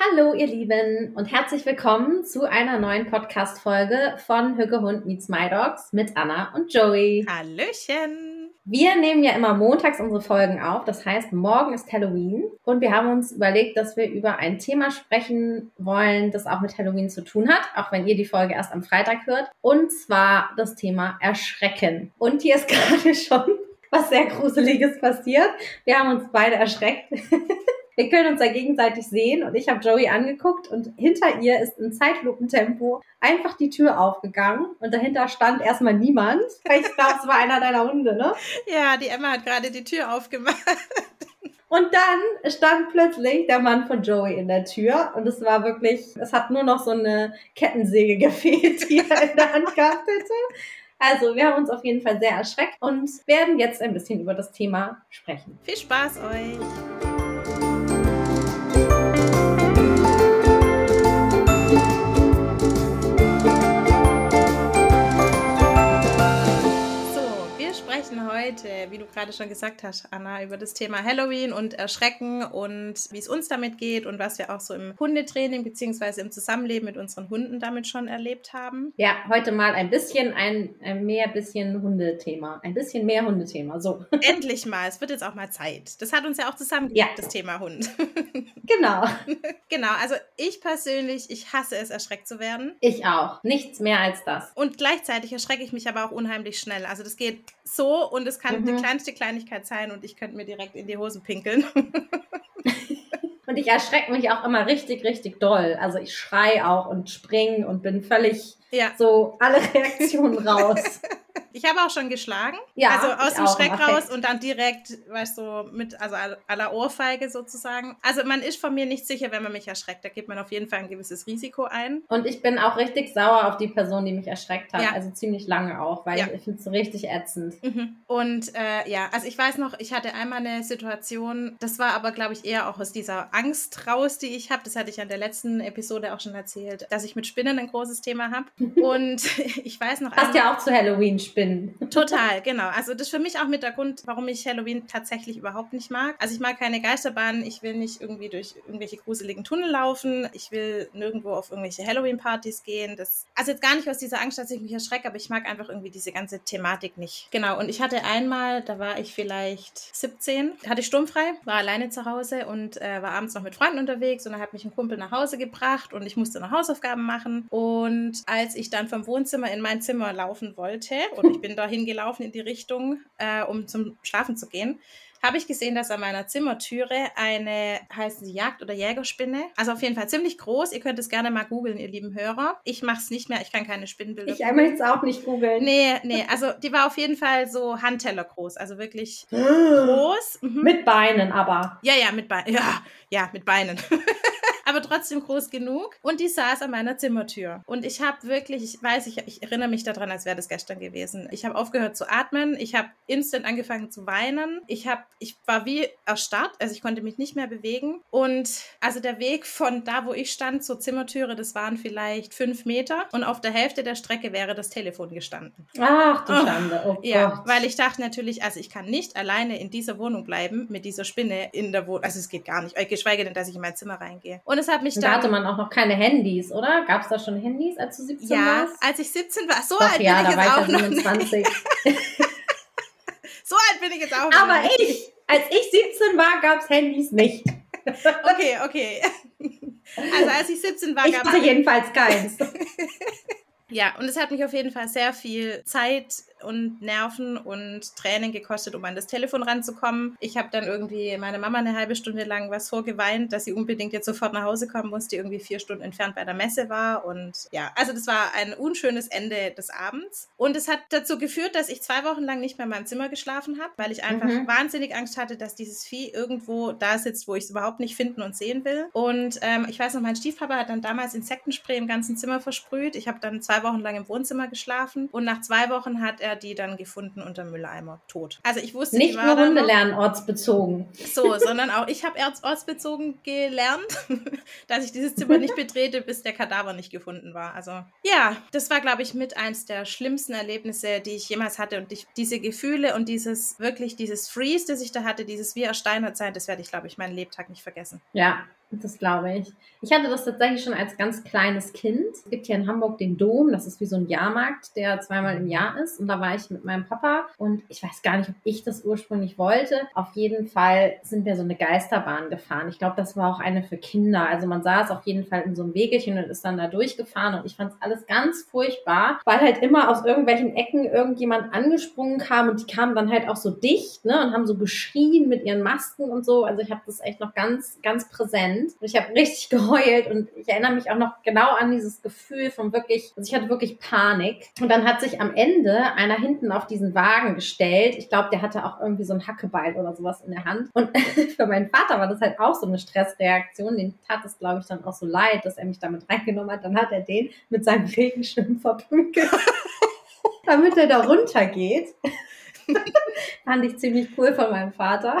Hallo, ihr Lieben, und herzlich willkommen zu einer neuen Podcast-Folge von Hücke Hund Meets My Dogs mit Anna und Joey. Hallöchen! Wir nehmen ja immer montags unsere Folgen auf, das heißt, morgen ist Halloween und wir haben uns überlegt, dass wir über ein Thema sprechen wollen, das auch mit Halloween zu tun hat, auch wenn ihr die Folge erst am Freitag hört, und zwar das Thema Erschrecken. Und hier ist gerade schon was sehr Gruseliges passiert. Wir haben uns beide erschreckt. Wir können uns ja gegenseitig sehen und ich habe Joey angeguckt und hinter ihr ist in Zeitlupentempo einfach die Tür aufgegangen und dahinter stand erstmal niemand. Ich glaube, es war einer deiner Hunde, ne? Ja, die Emma hat gerade die Tür aufgemacht. Und dann stand plötzlich der Mann von Joey in der Tür und es war wirklich, es hat nur noch so eine Kettensäge gefehlt, die er in der Hand gehabt hätte. Also, wir haben uns auf jeden Fall sehr erschreckt und werden jetzt ein bisschen über das Thema sprechen. Viel Spaß euch! Sprechen heute, wie du gerade schon gesagt hast, Anna, über das Thema Halloween und Erschrecken und wie es uns damit geht und was wir auch so im Hundetraining bzw. im Zusammenleben mit unseren Hunden damit schon erlebt haben. Ja, heute mal ein bisschen ein, ein mehr bisschen Hundethema. Ein bisschen mehr Hundethema. So. Endlich mal. Es wird jetzt auch mal Zeit. Das hat uns ja auch zusammen ja. das Thema Hund. Genau. genau. Also ich persönlich, ich hasse es, erschreckt zu werden. Ich auch. Nichts mehr als das. Und gleichzeitig erschrecke ich mich aber auch unheimlich schnell. Also das geht so und es kann mhm. die kleinste Kleinigkeit sein und ich könnte mir direkt in die Hosen pinkeln. und ich erschrecke mich auch immer richtig, richtig doll. Also ich schrei auch und spring und bin völlig ja. so alle Reaktionen raus. Ich habe auch schon geschlagen. Ja. Also aus dem Schreck raus und dann direkt, weißt du, mit, also aller Ohrfeige sozusagen. Also man ist von mir nicht sicher, wenn man mich erschreckt. Da gibt man auf jeden Fall ein gewisses Risiko ein. Und ich bin auch richtig sauer auf die Person, die mich erschreckt hat. Ja. Also ziemlich lange auch, weil ja. ich, ich finde es so richtig ätzend. Mhm. Und äh, ja, also ich weiß noch, ich hatte einmal eine Situation, das war aber, glaube ich, eher auch aus dieser Angst raus, die ich habe. Das hatte ich an der letzten Episode auch schon erzählt, dass ich mit Spinnen ein großes Thema habe. und ich weiß noch. Passt ja auch zu Halloween Spinnen. Total, genau. Also das ist für mich auch mit der Grund, warum ich Halloween tatsächlich überhaupt nicht mag. Also ich mag keine Geisterbahnen, ich will nicht irgendwie durch irgendwelche gruseligen Tunnel laufen, ich will nirgendwo auf irgendwelche Halloween-Partys gehen. Das, also jetzt gar nicht aus dieser Angst, dass ich mich erschrecke, aber ich mag einfach irgendwie diese ganze Thematik nicht. Genau, und ich hatte einmal, da war ich vielleicht 17, hatte ich sturmfrei, war alleine zu Hause und äh, war abends noch mit Freunden unterwegs und dann hat mich ein Kumpel nach Hause gebracht und ich musste noch Hausaufgaben machen. Und als ich dann vom Wohnzimmer in mein Zimmer laufen wollte, und ich bin dahin gelaufen in die Richtung, äh, um zum Schlafen zu gehen, habe ich gesehen, dass an meiner Zimmertüre eine, heißen sie Jagd- oder Jägerspinne, also auf jeden Fall ziemlich groß. Ihr könnt es gerne mal googeln, ihr lieben Hörer. Ich mache es nicht mehr, ich kann keine Spinnenbilder. Ich möchte es auch nicht googeln. Nee, nee, also die war auf jeden Fall so Handteller groß, also wirklich groß. Mhm. Mit Beinen aber. Ja, ja, mit Beinen. Ja, ja, mit Beinen. aber trotzdem groß genug. Und die saß an meiner Zimmertür. Und ich habe wirklich, ich weiß, ich, ich erinnere mich daran, als wäre das gestern gewesen. Ich habe aufgehört zu atmen. Ich habe instant angefangen zu weinen. Ich habe, ich war wie erstarrt, also ich konnte mich nicht mehr bewegen. Und also der Weg von da, wo ich stand, zur Zimmertüre, das waren vielleicht fünf Meter. Und auf der Hälfte der Strecke wäre das Telefon gestanden. Ach du Schande. Oh, ja, Gott. weil ich dachte natürlich, also ich kann nicht alleine in dieser Wohnung bleiben mit dieser Spinne in der Wohnung. Also es geht gar nicht, geschweige denn, dass ich in mein Zimmer reingehe. Und es hat mich dann. Da hatte man auch noch keine Handys, oder? Gab es da schon Handys, als du 17 ja, warst? Ja, als ich 17 war. So Doch, alt ja, bin ich jetzt auch noch 27. so alt bin ich jetzt auch. Aber ich, als ich 17 war, gab es Handys nicht. okay, okay. Also als ich 17 war, gab es. jedenfalls keins. ja, und es hat mich auf jeden Fall sehr viel Zeit und Nerven und Tränen gekostet, um an das Telefon ranzukommen. Ich habe dann irgendwie meiner Mama eine halbe Stunde lang was vorgeweint, dass sie unbedingt jetzt sofort nach Hause kommen muss, die irgendwie vier Stunden entfernt bei der Messe war. Und ja, also das war ein unschönes Ende des Abends. Und es hat dazu geführt, dass ich zwei Wochen lang nicht mehr in meinem Zimmer geschlafen habe, weil ich einfach mhm. wahnsinnig Angst hatte, dass dieses Vieh irgendwo da sitzt, wo ich es überhaupt nicht finden und sehen will. Und ähm, ich weiß noch, mein Stiefpapa hat dann damals Insektenspray im ganzen Zimmer versprüht. Ich habe dann zwei Wochen lang im Wohnzimmer geschlafen und nach zwei Wochen hat er die dann gefunden unter Mülleimer, tot. Also ich wusste, nicht nur Hunde lernen ortsbezogen. So, sondern auch ich habe ortsbezogen gelernt, dass ich dieses Zimmer nicht betrete, bis der Kadaver nicht gefunden war. Also ja, das war, glaube ich, mit eins der schlimmsten Erlebnisse, die ich jemals hatte. Und ich, diese Gefühle und dieses wirklich dieses Freeze, das ich da hatte, dieses wie ersteinert sein, das werde ich, glaube ich, meinen Lebtag nicht vergessen. Ja, Das glaube ich. Ich hatte das tatsächlich schon als ganz kleines Kind. Es gibt hier in Hamburg den Dom, das ist wie so ein Jahrmarkt, der zweimal im Jahr ist. Und da war ich mit meinem Papa und ich weiß gar nicht, ob ich das ursprünglich wollte. Auf jeden Fall sind wir so eine Geisterbahn gefahren. Ich glaube, das war auch eine für Kinder. Also man saß auf jeden Fall in so einem Wegelchen und ist dann da durchgefahren und ich fand es alles ganz furchtbar, weil halt immer aus irgendwelchen Ecken irgendjemand angesprungen kam und die kamen dann halt auch so dicht ne, und haben so geschrien mit ihren Masken und so. Also ich habe das echt noch ganz, ganz präsent. Und ich habe richtig geheult und ich erinnere mich auch noch genau an dieses Gefühl von wirklich, also ich hatte wirklich Panik. Und dann hat sich am Ende einer hinten auf diesen Wagen gestellt. Ich glaube, der hatte auch irgendwie so ein Hackebeil oder sowas in der Hand. Und für meinen Vater war das halt auch so eine Stressreaktion. Den tat es, glaube ich, dann auch so leid, dass er mich damit reingenommen hat. Dann hat er den mit seinem Regenschirm verprügelt. damit er da runtergeht. Fand ich ziemlich cool von meinem Vater.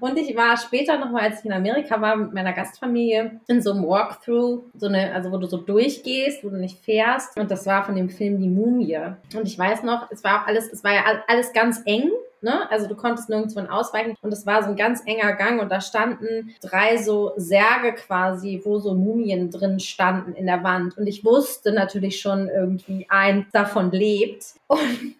Und ich war später nochmal, als ich in Amerika war, mit meiner Gastfamilie in so einem Walkthrough, so eine, also wo du so durchgehst, wo du nicht fährst. Und das war von dem Film Die Mumie. Und ich weiß noch, es war auch alles, es war ja alles ganz eng. Ne? Also du konntest nirgendwo ausweichen und es war so ein ganz enger Gang und da standen drei so Särge quasi, wo so Mumien drin standen in der Wand und ich wusste natürlich schon irgendwie, eins davon lebt und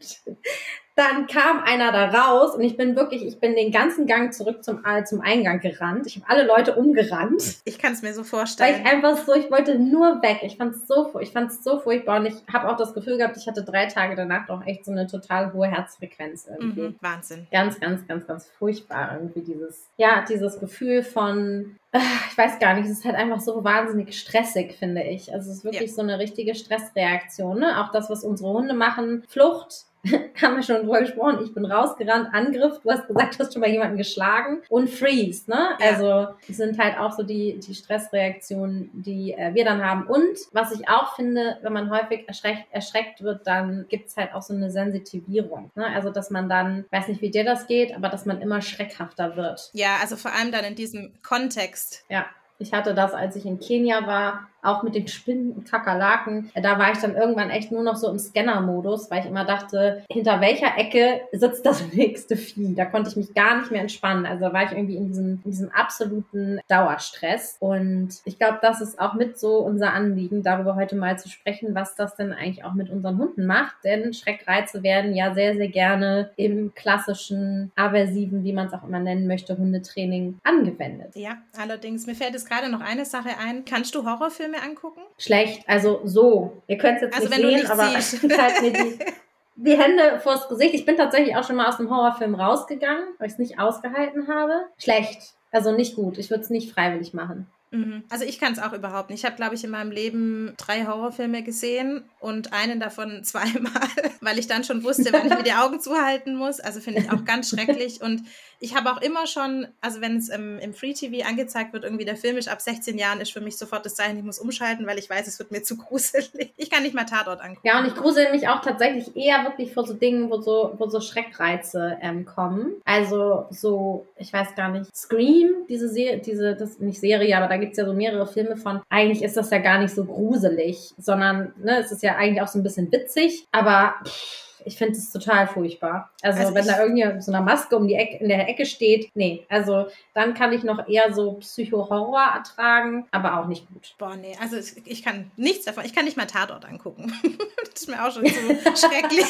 dann kam einer da raus und ich bin wirklich, ich bin den ganzen Gang zurück zum, äh, zum Eingang gerannt. Ich habe alle Leute umgerannt. Ich kann es mir so vorstellen. Weil ich einfach so, ich wollte nur weg. Ich fand es so, ich fand es so furchtbar und ich habe auch das Gefühl gehabt, ich hatte drei Tage danach auch echt so eine total hohe Herzfrequenz irgendwie. Mhm, Wahnsinn. Ganz, ganz, ganz, ganz furchtbar irgendwie dieses, ja, dieses Gefühl von, ich weiß gar nicht, es ist halt einfach so wahnsinnig stressig, finde ich. Also es ist wirklich ja. so eine richtige Stressreaktion. Ne? Auch das, was unsere Hunde machen, Flucht, haben wir schon drüber gesprochen. Ich bin rausgerannt, Angriff, du hast gesagt, du hast schon mal jemanden geschlagen und Freeze, ne? Ja. Also das sind halt auch so die, die Stressreaktionen, die äh, wir dann haben. Und was ich auch finde, wenn man häufig erschreckt, erschreckt wird, dann gibt's halt auch so eine Sensitivierung. Ne? Also dass man dann, weiß nicht, wie dir das geht, aber dass man immer schreckhafter wird. Ja, also vor allem dann in diesem Kontext. Ja. Ich hatte das, als ich in Kenia war, auch mit den Spinnen und Kakerlaken. Da war ich dann irgendwann echt nur noch so im Scanner-Modus, weil ich immer dachte, hinter welcher Ecke sitzt das nächste Vieh? Da konnte ich mich gar nicht mehr entspannen. Also da war ich irgendwie in diesem, in diesem absoluten Dauerstress. Und ich glaube, das ist auch mit so unser Anliegen, darüber heute mal zu sprechen, was das denn eigentlich auch mit unseren Hunden macht. Denn Schreckreize werden ja sehr, sehr gerne im klassischen, aversiven, wie man es auch immer nennen möchte, Hundetraining angewendet. Ja, allerdings, mir fällt jetzt gerade noch eine Sache ein. Kannst du Horrorfilme Filme angucken? Schlecht, also so. Ihr könnt es jetzt also nicht sehen, nicht aber ich halt mir die, die Hände vors Gesicht. Ich bin tatsächlich auch schon mal aus einem Horrorfilm rausgegangen, weil ich es nicht ausgehalten habe. Schlecht. Also nicht gut. Ich würde es nicht freiwillig machen. Mhm. Also ich kann es auch überhaupt nicht. Ich habe, glaube ich, in meinem Leben drei Horrorfilme gesehen und einen davon zweimal, weil ich dann schon wusste, wann ich mir die Augen zuhalten muss. Also finde ich auch ganz schrecklich. Und ich habe auch immer schon, also wenn es im, im Free TV angezeigt wird, irgendwie der Film ist ab 16 Jahren, ist für mich sofort das Zeichen, ich muss umschalten, weil ich weiß, es wird mir zu gruselig. Ich kann nicht mal Tatort angucken. Ja, und ich grusel mich auch tatsächlich eher wirklich vor so Dingen, wo so, wo so Schreckreize ähm, kommen. Also so, ich weiß gar nicht, Scream, diese Serie, diese, das nicht Serie, aber da gibt es ja so mehrere Filme von. Eigentlich ist das ja gar nicht so gruselig, sondern ne, es ist ja eigentlich auch so ein bisschen witzig, aber pff, ich finde es total furchtbar. Also, also wenn da irgendwie so eine Maske um die Ecke, in der Ecke steht, nee. Also dann kann ich noch eher so Psycho-Horror ertragen, aber auch nicht gut. Boah, nee, also ich kann nichts davon. Ich kann nicht mal Tatort angucken. das ist mir auch schon so schrecklich.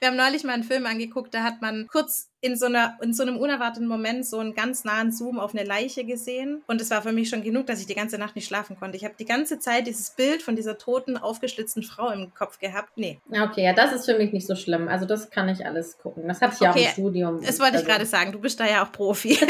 Wir haben neulich mal einen Film angeguckt, da hat man kurz in so, einer, in so einem unerwarteten Moment so einen ganz nahen Zoom auf eine Leiche gesehen. Und es war für mich schon genug, dass ich die ganze Nacht nicht schlafen konnte. Ich habe die ganze Zeit dieses Bild von dieser toten, aufgeschlitzten Frau im Kopf gehabt. Nee. Okay, ja, das ist für mich nicht so schlimm. Also das kann ich alles gucken. Das hatte ich ja okay, auch im Studium. Das wollte also. ich gerade sagen. Du bist da ja auch Profi.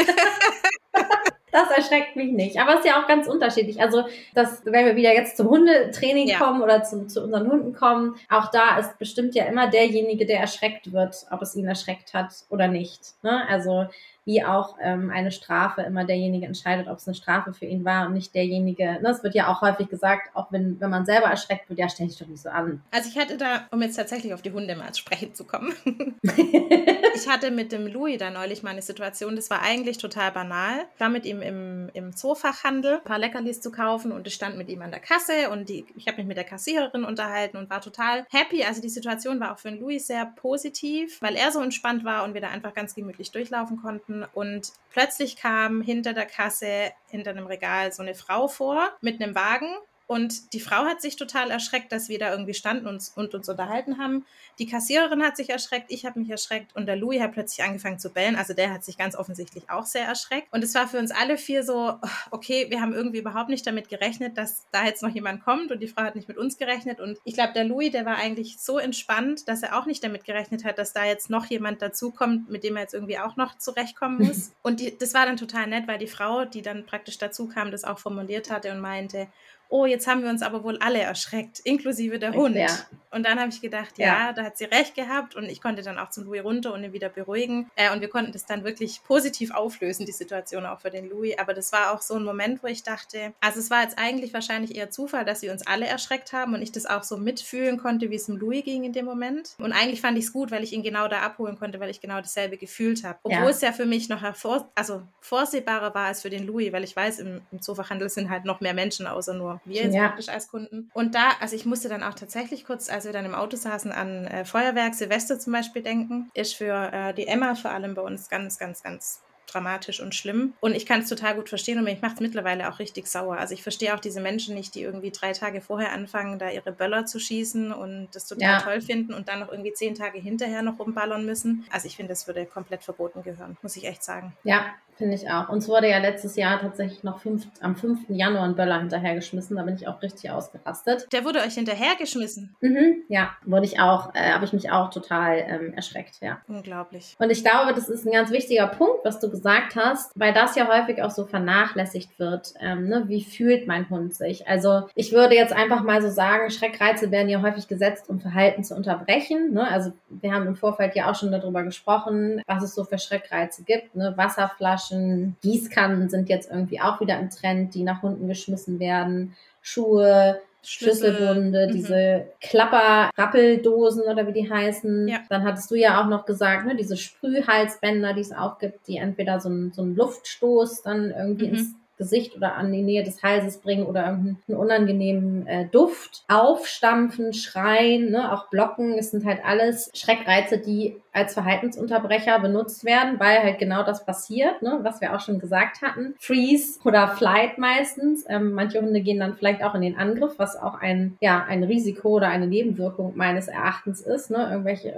Das erschreckt mich nicht. Aber es ist ja auch ganz unterschiedlich. Also, das, wenn wir wieder jetzt zum Hundetraining ja. kommen oder zu, zu unseren Hunden kommen, auch da ist bestimmt ja immer derjenige, der erschreckt wird, ob es ihn erschreckt hat oder nicht. Ne? Also, wie auch ähm, eine Strafe immer derjenige entscheidet, ob es eine Strafe für ihn war und nicht derjenige. Ne, es wird ja auch häufig gesagt, auch wenn, wenn man selber erschreckt wird, ja, stell dich doch nicht so an. Also ich hatte da, um jetzt tatsächlich auf die Hunde mal zu sprechen zu kommen, ich hatte mit dem Louis da neulich mal eine Situation, das war eigentlich total banal. Ich war mit ihm im, im Zoofachhandel, ein paar Leckerlis zu kaufen und ich stand mit ihm an der Kasse und die, ich habe mich mit der Kassiererin unterhalten und war total happy. Also die Situation war auch für den Louis sehr positiv, weil er so entspannt war und wir da einfach ganz gemütlich durchlaufen konnten. Und plötzlich kam hinter der Kasse, hinter einem Regal so eine Frau vor mit einem Wagen und die Frau hat sich total erschreckt, dass wir da irgendwie standen und, und uns unterhalten haben. Die Kassiererin hat sich erschreckt, ich habe mich erschreckt und der Louis hat plötzlich angefangen zu bellen. Also der hat sich ganz offensichtlich auch sehr erschreckt. Und es war für uns alle vier so, okay, wir haben irgendwie überhaupt nicht damit gerechnet, dass da jetzt noch jemand kommt und die Frau hat nicht mit uns gerechnet. Und ich glaube, der Louis, der war eigentlich so entspannt, dass er auch nicht damit gerechnet hat, dass da jetzt noch jemand dazukommt, mit dem er jetzt irgendwie auch noch zurechtkommen muss. und die, das war dann total nett, weil die Frau, die dann praktisch dazu kam, das auch formuliert hatte und meinte, oh, jetzt haben wir uns aber wohl alle erschreckt, inklusive der Hund. Ja. Und dann habe ich gedacht, ja, ja, da hat sie recht gehabt und ich konnte dann auch zum Louis runter und ihn wieder beruhigen. Äh, und wir konnten das dann wirklich positiv auflösen, die Situation auch für den Louis. Aber das war auch so ein Moment, wo ich dachte, also es war jetzt eigentlich wahrscheinlich eher Zufall, dass sie uns alle erschreckt haben und ich das auch so mitfühlen konnte, wie es dem Louis ging in dem Moment. Und eigentlich fand ich es gut, weil ich ihn genau da abholen konnte, weil ich genau dasselbe gefühlt habe. Obwohl ja. es ja für mich noch hervor, also vorsehbarer war als für den Louis, weil ich weiß, im, im Zoofachhandel sind halt noch mehr Menschen außer nur wir jetzt ja. praktisch als Kunden. Und da, also ich musste dann auch tatsächlich kurz, als wir dann im Auto saßen, an äh, Feuerwerk, Silvester zum Beispiel denken. Ist für äh, die Emma vor allem bei uns ganz, ganz, ganz dramatisch und schlimm. Und ich kann es total gut verstehen und mich macht es mittlerweile auch richtig sauer. Also ich verstehe auch diese Menschen nicht, die irgendwie drei Tage vorher anfangen, da ihre Böller zu schießen und das total ja. toll finden und dann noch irgendwie zehn Tage hinterher noch rumballern müssen. Also ich finde, das würde komplett verboten gehören, muss ich echt sagen. Ja, Finde ich auch. Uns wurde ja letztes Jahr tatsächlich noch fünf, am 5. Januar ein Böller hinterhergeschmissen. Da bin ich auch richtig ausgerastet. Der wurde euch hinterhergeschmissen? Mhm, ja, wurde ich auch, äh, habe ich mich auch total ähm, erschreckt, ja. Unglaublich. Und ich glaube, das ist ein ganz wichtiger Punkt, was du gesagt hast, weil das ja häufig auch so vernachlässigt wird. Ähm, ne? Wie fühlt mein Hund sich? Also ich würde jetzt einfach mal so sagen, Schreckreize werden ja häufig gesetzt, um Verhalten zu unterbrechen. Ne? Also wir haben im Vorfeld ja auch schon darüber gesprochen, was es so für Schreckreize gibt. Ne? Wasserflaschen, Flaschen, Gießkannen sind jetzt irgendwie auch wieder im Trend, die nach unten geschmissen werden. Schuhe, Schlüssel, Schlüsselbunde, mhm. diese Klapper-Rappeldosen oder wie die heißen. Ja. Dann hattest du ja auch noch gesagt, ne, diese Sprühhalsbänder, die es auch gibt, die entweder so einen, so einen Luftstoß dann irgendwie mhm. ins Gesicht oder an die Nähe des Halses bringen oder irgendeinen unangenehmen äh, Duft. Aufstampfen, schreien, ne, auch blocken, es sind halt alles Schreckreize, die als Verhaltensunterbrecher benutzt werden, weil halt genau das passiert, ne, was wir auch schon gesagt hatten. Freeze oder Flight meistens. Ähm, manche Hunde gehen dann vielleicht auch in den Angriff, was auch ein, ja, ein Risiko oder eine Nebenwirkung meines Erachtens ist. Ne? Irgendwelche,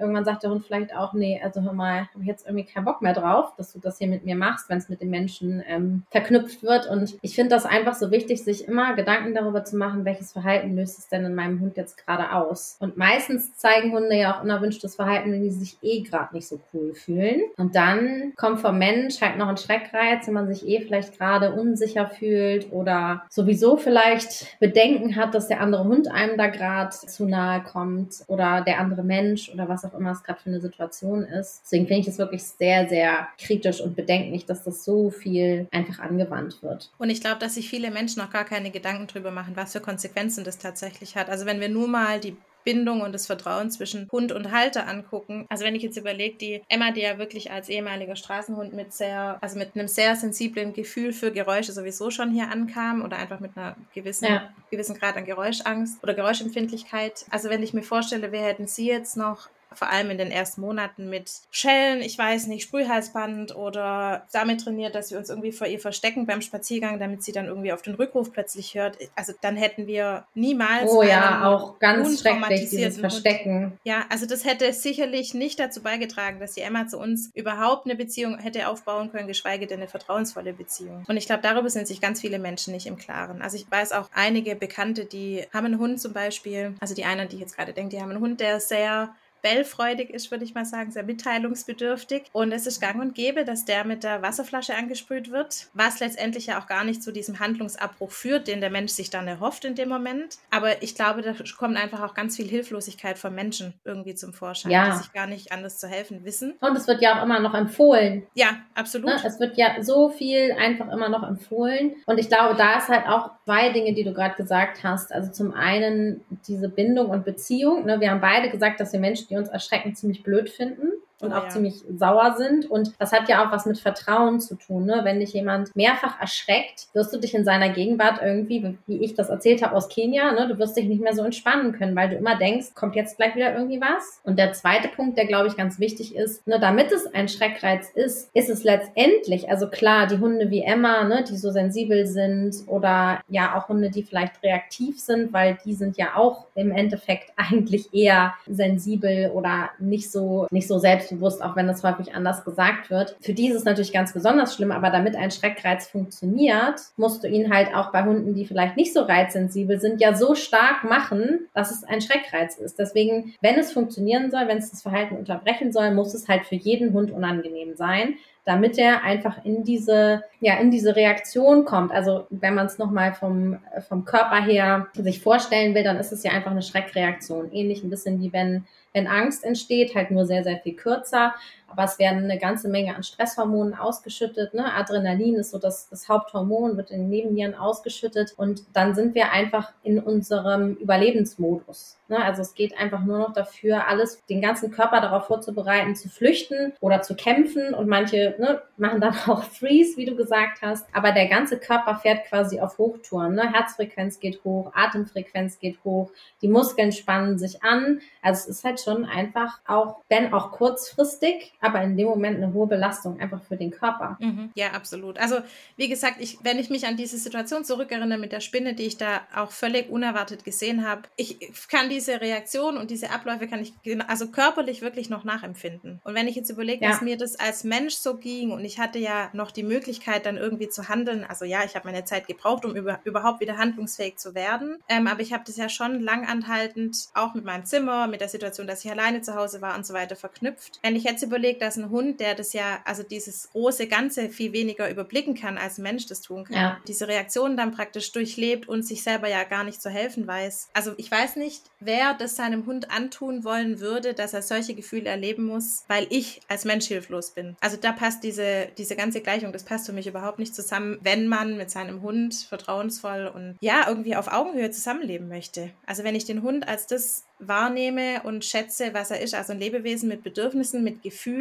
irgendwann sagt der Hund vielleicht auch, nee, also hör mal, habe ich jetzt irgendwie keinen Bock mehr drauf, dass du das hier mit mir machst, wenn es mit den Menschen ähm, verknüpft wird. Und ich finde das einfach so wichtig, sich immer Gedanken darüber zu machen, welches Verhalten löst es denn in meinem Hund jetzt gerade aus. Und meistens zeigen Hunde ja auch unerwünschtes Verhalten, wenn die sich eh gerade nicht so cool fühlen. Und dann kommt vom Mensch halt noch ein Schreckreiz, wenn man sich eh vielleicht gerade unsicher fühlt oder sowieso vielleicht Bedenken hat, dass der andere Hund einem da gerade zu nahe kommt oder der andere Mensch oder was auch immer es gerade für eine Situation ist. Deswegen finde ich es wirklich sehr, sehr kritisch und bedenklich, dass das so viel einfach angewandt wird. Und ich glaube, dass sich viele Menschen noch gar keine Gedanken drüber machen, was für Konsequenzen das tatsächlich hat. Also wenn wir nur mal die Bindung und das Vertrauen zwischen Hund und Halter angucken. Also wenn ich jetzt überlege, die Emma, die ja wirklich als ehemaliger Straßenhund mit sehr, also mit einem sehr sensiblen Gefühl für Geräusche sowieso schon hier ankam oder einfach mit einer gewissen, ja. gewissen Grad an Geräuschangst oder Geräuschempfindlichkeit. Also wenn ich mir vorstelle, wir hätten sie jetzt noch vor allem in den ersten Monaten mit Schellen, ich weiß nicht, Sprühhalsband oder damit trainiert, dass wir uns irgendwie vor ihr verstecken beim Spaziergang, damit sie dann irgendwie auf den Rückruf plötzlich hört. Also dann hätten wir niemals. Oh ja, auch ganz schrecklich, dieses Verstecken. Hund. Ja, also das hätte sicherlich nicht dazu beigetragen, dass die Emma zu uns überhaupt eine Beziehung hätte aufbauen können, geschweige denn eine vertrauensvolle Beziehung. Und ich glaube, darüber sind sich ganz viele Menschen nicht im Klaren. Also ich weiß auch einige Bekannte, die haben einen Hund zum Beispiel, also die einen, die ich jetzt gerade denke, die haben einen Hund, der sehr bellfreudig ist, würde ich mal sagen, sehr mitteilungsbedürftig. Und es ist gang und gäbe, dass der mit der Wasserflasche angesprüht wird, was letztendlich ja auch gar nicht zu diesem Handlungsabbruch führt, den der Mensch sich dann erhofft in dem Moment. Aber ich glaube, da kommt einfach auch ganz viel Hilflosigkeit von Menschen irgendwie zum Vorschein, ja. die sich gar nicht anders zu helfen wissen. Und es wird ja auch immer noch empfohlen. Ja, absolut. Ne? Es wird ja so viel einfach immer noch empfohlen. Und ich glaube, da ist halt auch zwei Dinge, die du gerade gesagt hast. Also zum einen diese Bindung und Beziehung. Ne? Wir haben beide gesagt, dass wir Menschen die uns erschrecken, ziemlich blöd finden. Und Oh auch ja. ziemlich sauer sind. Und das hat ja auch was mit Vertrauen zu tun. Ne? Wenn dich jemand mehrfach erschreckt, wirst du dich in seiner Gegenwart irgendwie, wie ich das erzählt habe aus Kenia, ne? du wirst dich nicht mehr so entspannen können, weil du immer denkst, kommt jetzt gleich wieder irgendwie was. Und der zweite Punkt, der glaube ich ganz wichtig ist, ne, damit es ein Schreckreiz ist, ist es letztendlich, also klar, die Hunde wie Emma, ne, die so sensibel sind oder ja auch Hunde, die vielleicht reaktiv sind, weil die sind ja auch im Endeffekt eigentlich eher sensibel oder nicht so, nicht so selbstbewusst, auch wenn das häufig anders gesagt wird. Für die ist es natürlich ganz besonders schlimm, aber damit ein Schreckreiz funktioniert, musst du ihn halt auch bei Hunden, die vielleicht nicht so reizsensibel sind, ja so stark machen, dass es ein Schreckreiz ist. Deswegen, wenn es funktionieren soll, wenn es das Verhalten unterbrechen soll, muss es halt für jeden Hund unangenehm sein damit er einfach in diese, ja, in diese Reaktion kommt. Also wenn man es nochmal vom, vom Körper her sich vorstellen will, dann ist es ja einfach eine Schreckreaktion. Ähnlich ein bisschen wie wenn, wenn Angst entsteht, halt nur sehr, sehr viel kürzer. Aber es werden eine ganze Menge an Stresshormonen ausgeschüttet. Ne? Adrenalin ist so das, das Haupthormon, wird in den Nebennieren ausgeschüttet. Und dann sind wir einfach in unserem Überlebensmodus. Ne? Also es geht einfach nur noch dafür, alles, den ganzen Körper darauf vorzubereiten, zu flüchten oder zu kämpfen. Und manche ne, machen dann auch Freeze, wie du gesagt hast. Aber der ganze Körper fährt quasi auf Hochtouren. Ne? Herzfrequenz geht hoch, Atemfrequenz geht hoch, die Muskeln spannen sich an. Also es ist halt schon einfach auch, wenn auch kurzfristig, aber in dem Moment eine hohe Belastung einfach für den Körper. Mhm. Ja, absolut. Also, wie gesagt, ich, wenn ich mich an diese Situation zurückerinnere mit der Spinne, die ich da auch völlig unerwartet gesehen habe, ich kann diese Reaktion und diese Abläufe kann ich also körperlich wirklich noch nachempfinden. Und wenn ich jetzt überlege, Ja. dass mir das als Mensch so ging und ich hatte ja noch die Möglichkeit, dann irgendwie zu handeln, also ja, ich habe meine Zeit gebraucht, um über, überhaupt wieder handlungsfähig zu werden, ähm, aber ich habe das ja schon lang anhaltend auch mit meinem Zimmer, mit der Situation, dass ich alleine zu Hause war und so weiter verknüpft. Wenn ich jetzt überlege, dass ein Hund, der das ja, also dieses große Ganze viel weniger überblicken kann, als ein Mensch das tun kann, Ja. diese Reaktionen dann praktisch durchlebt und sich selber ja gar nicht zu helfen weiß. Also ich weiß nicht, wer das seinem Hund antun wollen würde, dass er solche Gefühle erleben muss, weil ich als Mensch hilflos bin. Also da passt diese, diese ganze Gleichung, das passt für mich überhaupt nicht zusammen, wenn man mit seinem Hund vertrauensvoll und ja, irgendwie auf Augenhöhe zusammenleben möchte. Also wenn ich den Hund als das wahrnehme und schätze, was er ist, also ein Lebewesen mit Bedürfnissen, mit Gefühlen,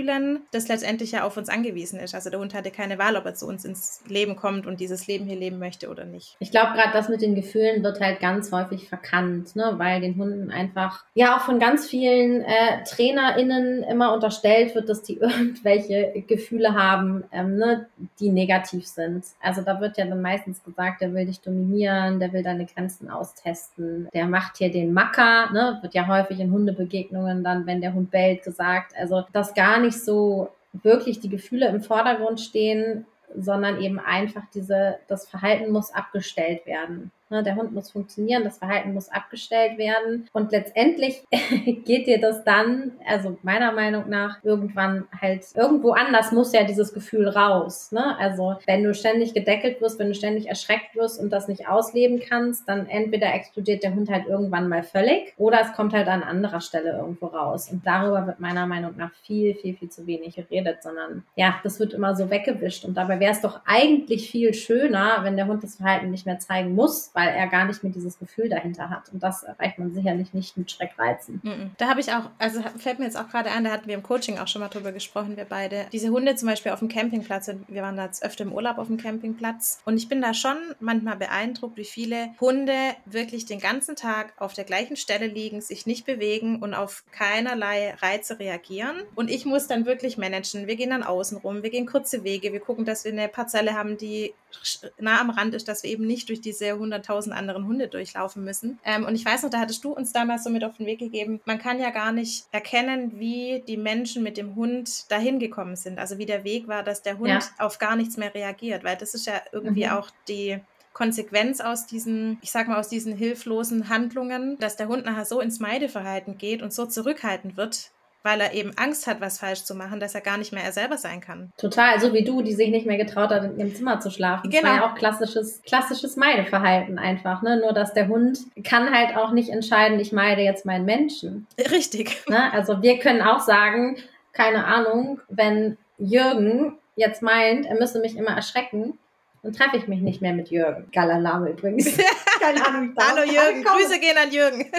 das letztendlich ja auf uns angewiesen ist. Also der Hund hatte keine Wahl, ob er zu uns ins Leben kommt und dieses Leben hier leben möchte oder nicht. Ich glaube, gerade das mit den Gefühlen wird halt ganz häufig verkannt, ne? weil den Hunden einfach, ja, auch von ganz vielen äh, TrainerInnen immer unterstellt wird, dass die irgendwelche Gefühle haben, ähm, ne, die negativ sind. Also da wird ja dann meistens gesagt, der will dich dominieren, der will deine Grenzen austesten, der macht hier den Macker, ne? wird ja häufig in Hundebegegnungen dann, wenn der Hund bellt, gesagt. Also, dass gar nicht so wirklich die Gefühle im Vordergrund stehen, sondern eben einfach diese, das Verhalten muss abgestellt werden. Ne, der Hund muss funktionieren, das Verhalten muss abgestellt werden. Und letztendlich geht dir das dann, also meiner Meinung nach, irgendwann halt irgendwo anders muss ja dieses Gefühl raus. Ne? Also wenn du ständig gedeckelt wirst, wenn du ständig erschreckt wirst und das nicht ausleben kannst, dann entweder explodiert der Hund halt irgendwann mal völlig oder es kommt halt an anderer Stelle irgendwo raus. Und darüber wird meiner Meinung nach viel, viel, viel zu wenig geredet, sondern ja, das wird immer so weggewischt. Und dabei wäre es doch eigentlich viel schöner, wenn der Hund das Verhalten nicht mehr zeigen muss, weil er gar nicht mehr dieses Gefühl dahinter hat. Und das erreicht man sicherlich nicht mit Schreckreizen. Da habe ich auch, also fällt mir jetzt auch gerade ein, da hatten wir im Coaching auch schon mal drüber gesprochen, wir beide. Diese Hunde zum Beispiel auf dem Campingplatz, wir waren da jetzt öfter im Urlaub auf dem Campingplatz. Und ich bin da schon manchmal beeindruckt, wie viele Hunde wirklich den ganzen Tag auf der gleichen Stelle liegen, sich nicht bewegen und auf keinerlei Reize reagieren. Und ich muss dann wirklich managen. Wir gehen dann außen rum, wir gehen kurze Wege, wir gucken, dass wir eine Parzelle haben, die nah am Rand ist, dass wir eben nicht durch diese 100.000 anderen Hunde durchlaufen müssen. Ähm, und ich weiß noch, da hattest du uns damals so mit auf den Weg gegeben, man kann ja gar nicht erkennen, wie die Menschen mit dem Hund dahin gekommen sind. Also wie der Weg war, dass der Hund Ja. auf gar nichts mehr reagiert, weil das ist ja irgendwie Mhm. auch die Konsequenz aus diesen, ich sag mal, aus diesen hilflosen Handlungen, dass der Hund nachher so ins Meideverhalten geht und so zurückhaltend wird, weil er eben Angst hat, was falsch zu machen, dass er gar nicht mehr er selber sein kann. Total, so wie du, die sich nicht mehr getraut hat, in ihrem Zimmer zu schlafen. Das Genau. war ja auch klassisches, klassisches Meideverhalten einfach, ne? Nur, dass der Hund kann halt auch nicht entscheiden, ich meide jetzt meinen Menschen. Richtig. Ne? Also wir können auch sagen, keine Ahnung, wenn Jürgen jetzt meint, er müsse mich immer erschrecken, dann treffe ich mich nicht mehr mit Jürgen. Geiler Name übrigens. keine Ahnung. Hallo Jürgen. Grüße gehen an Jürgen.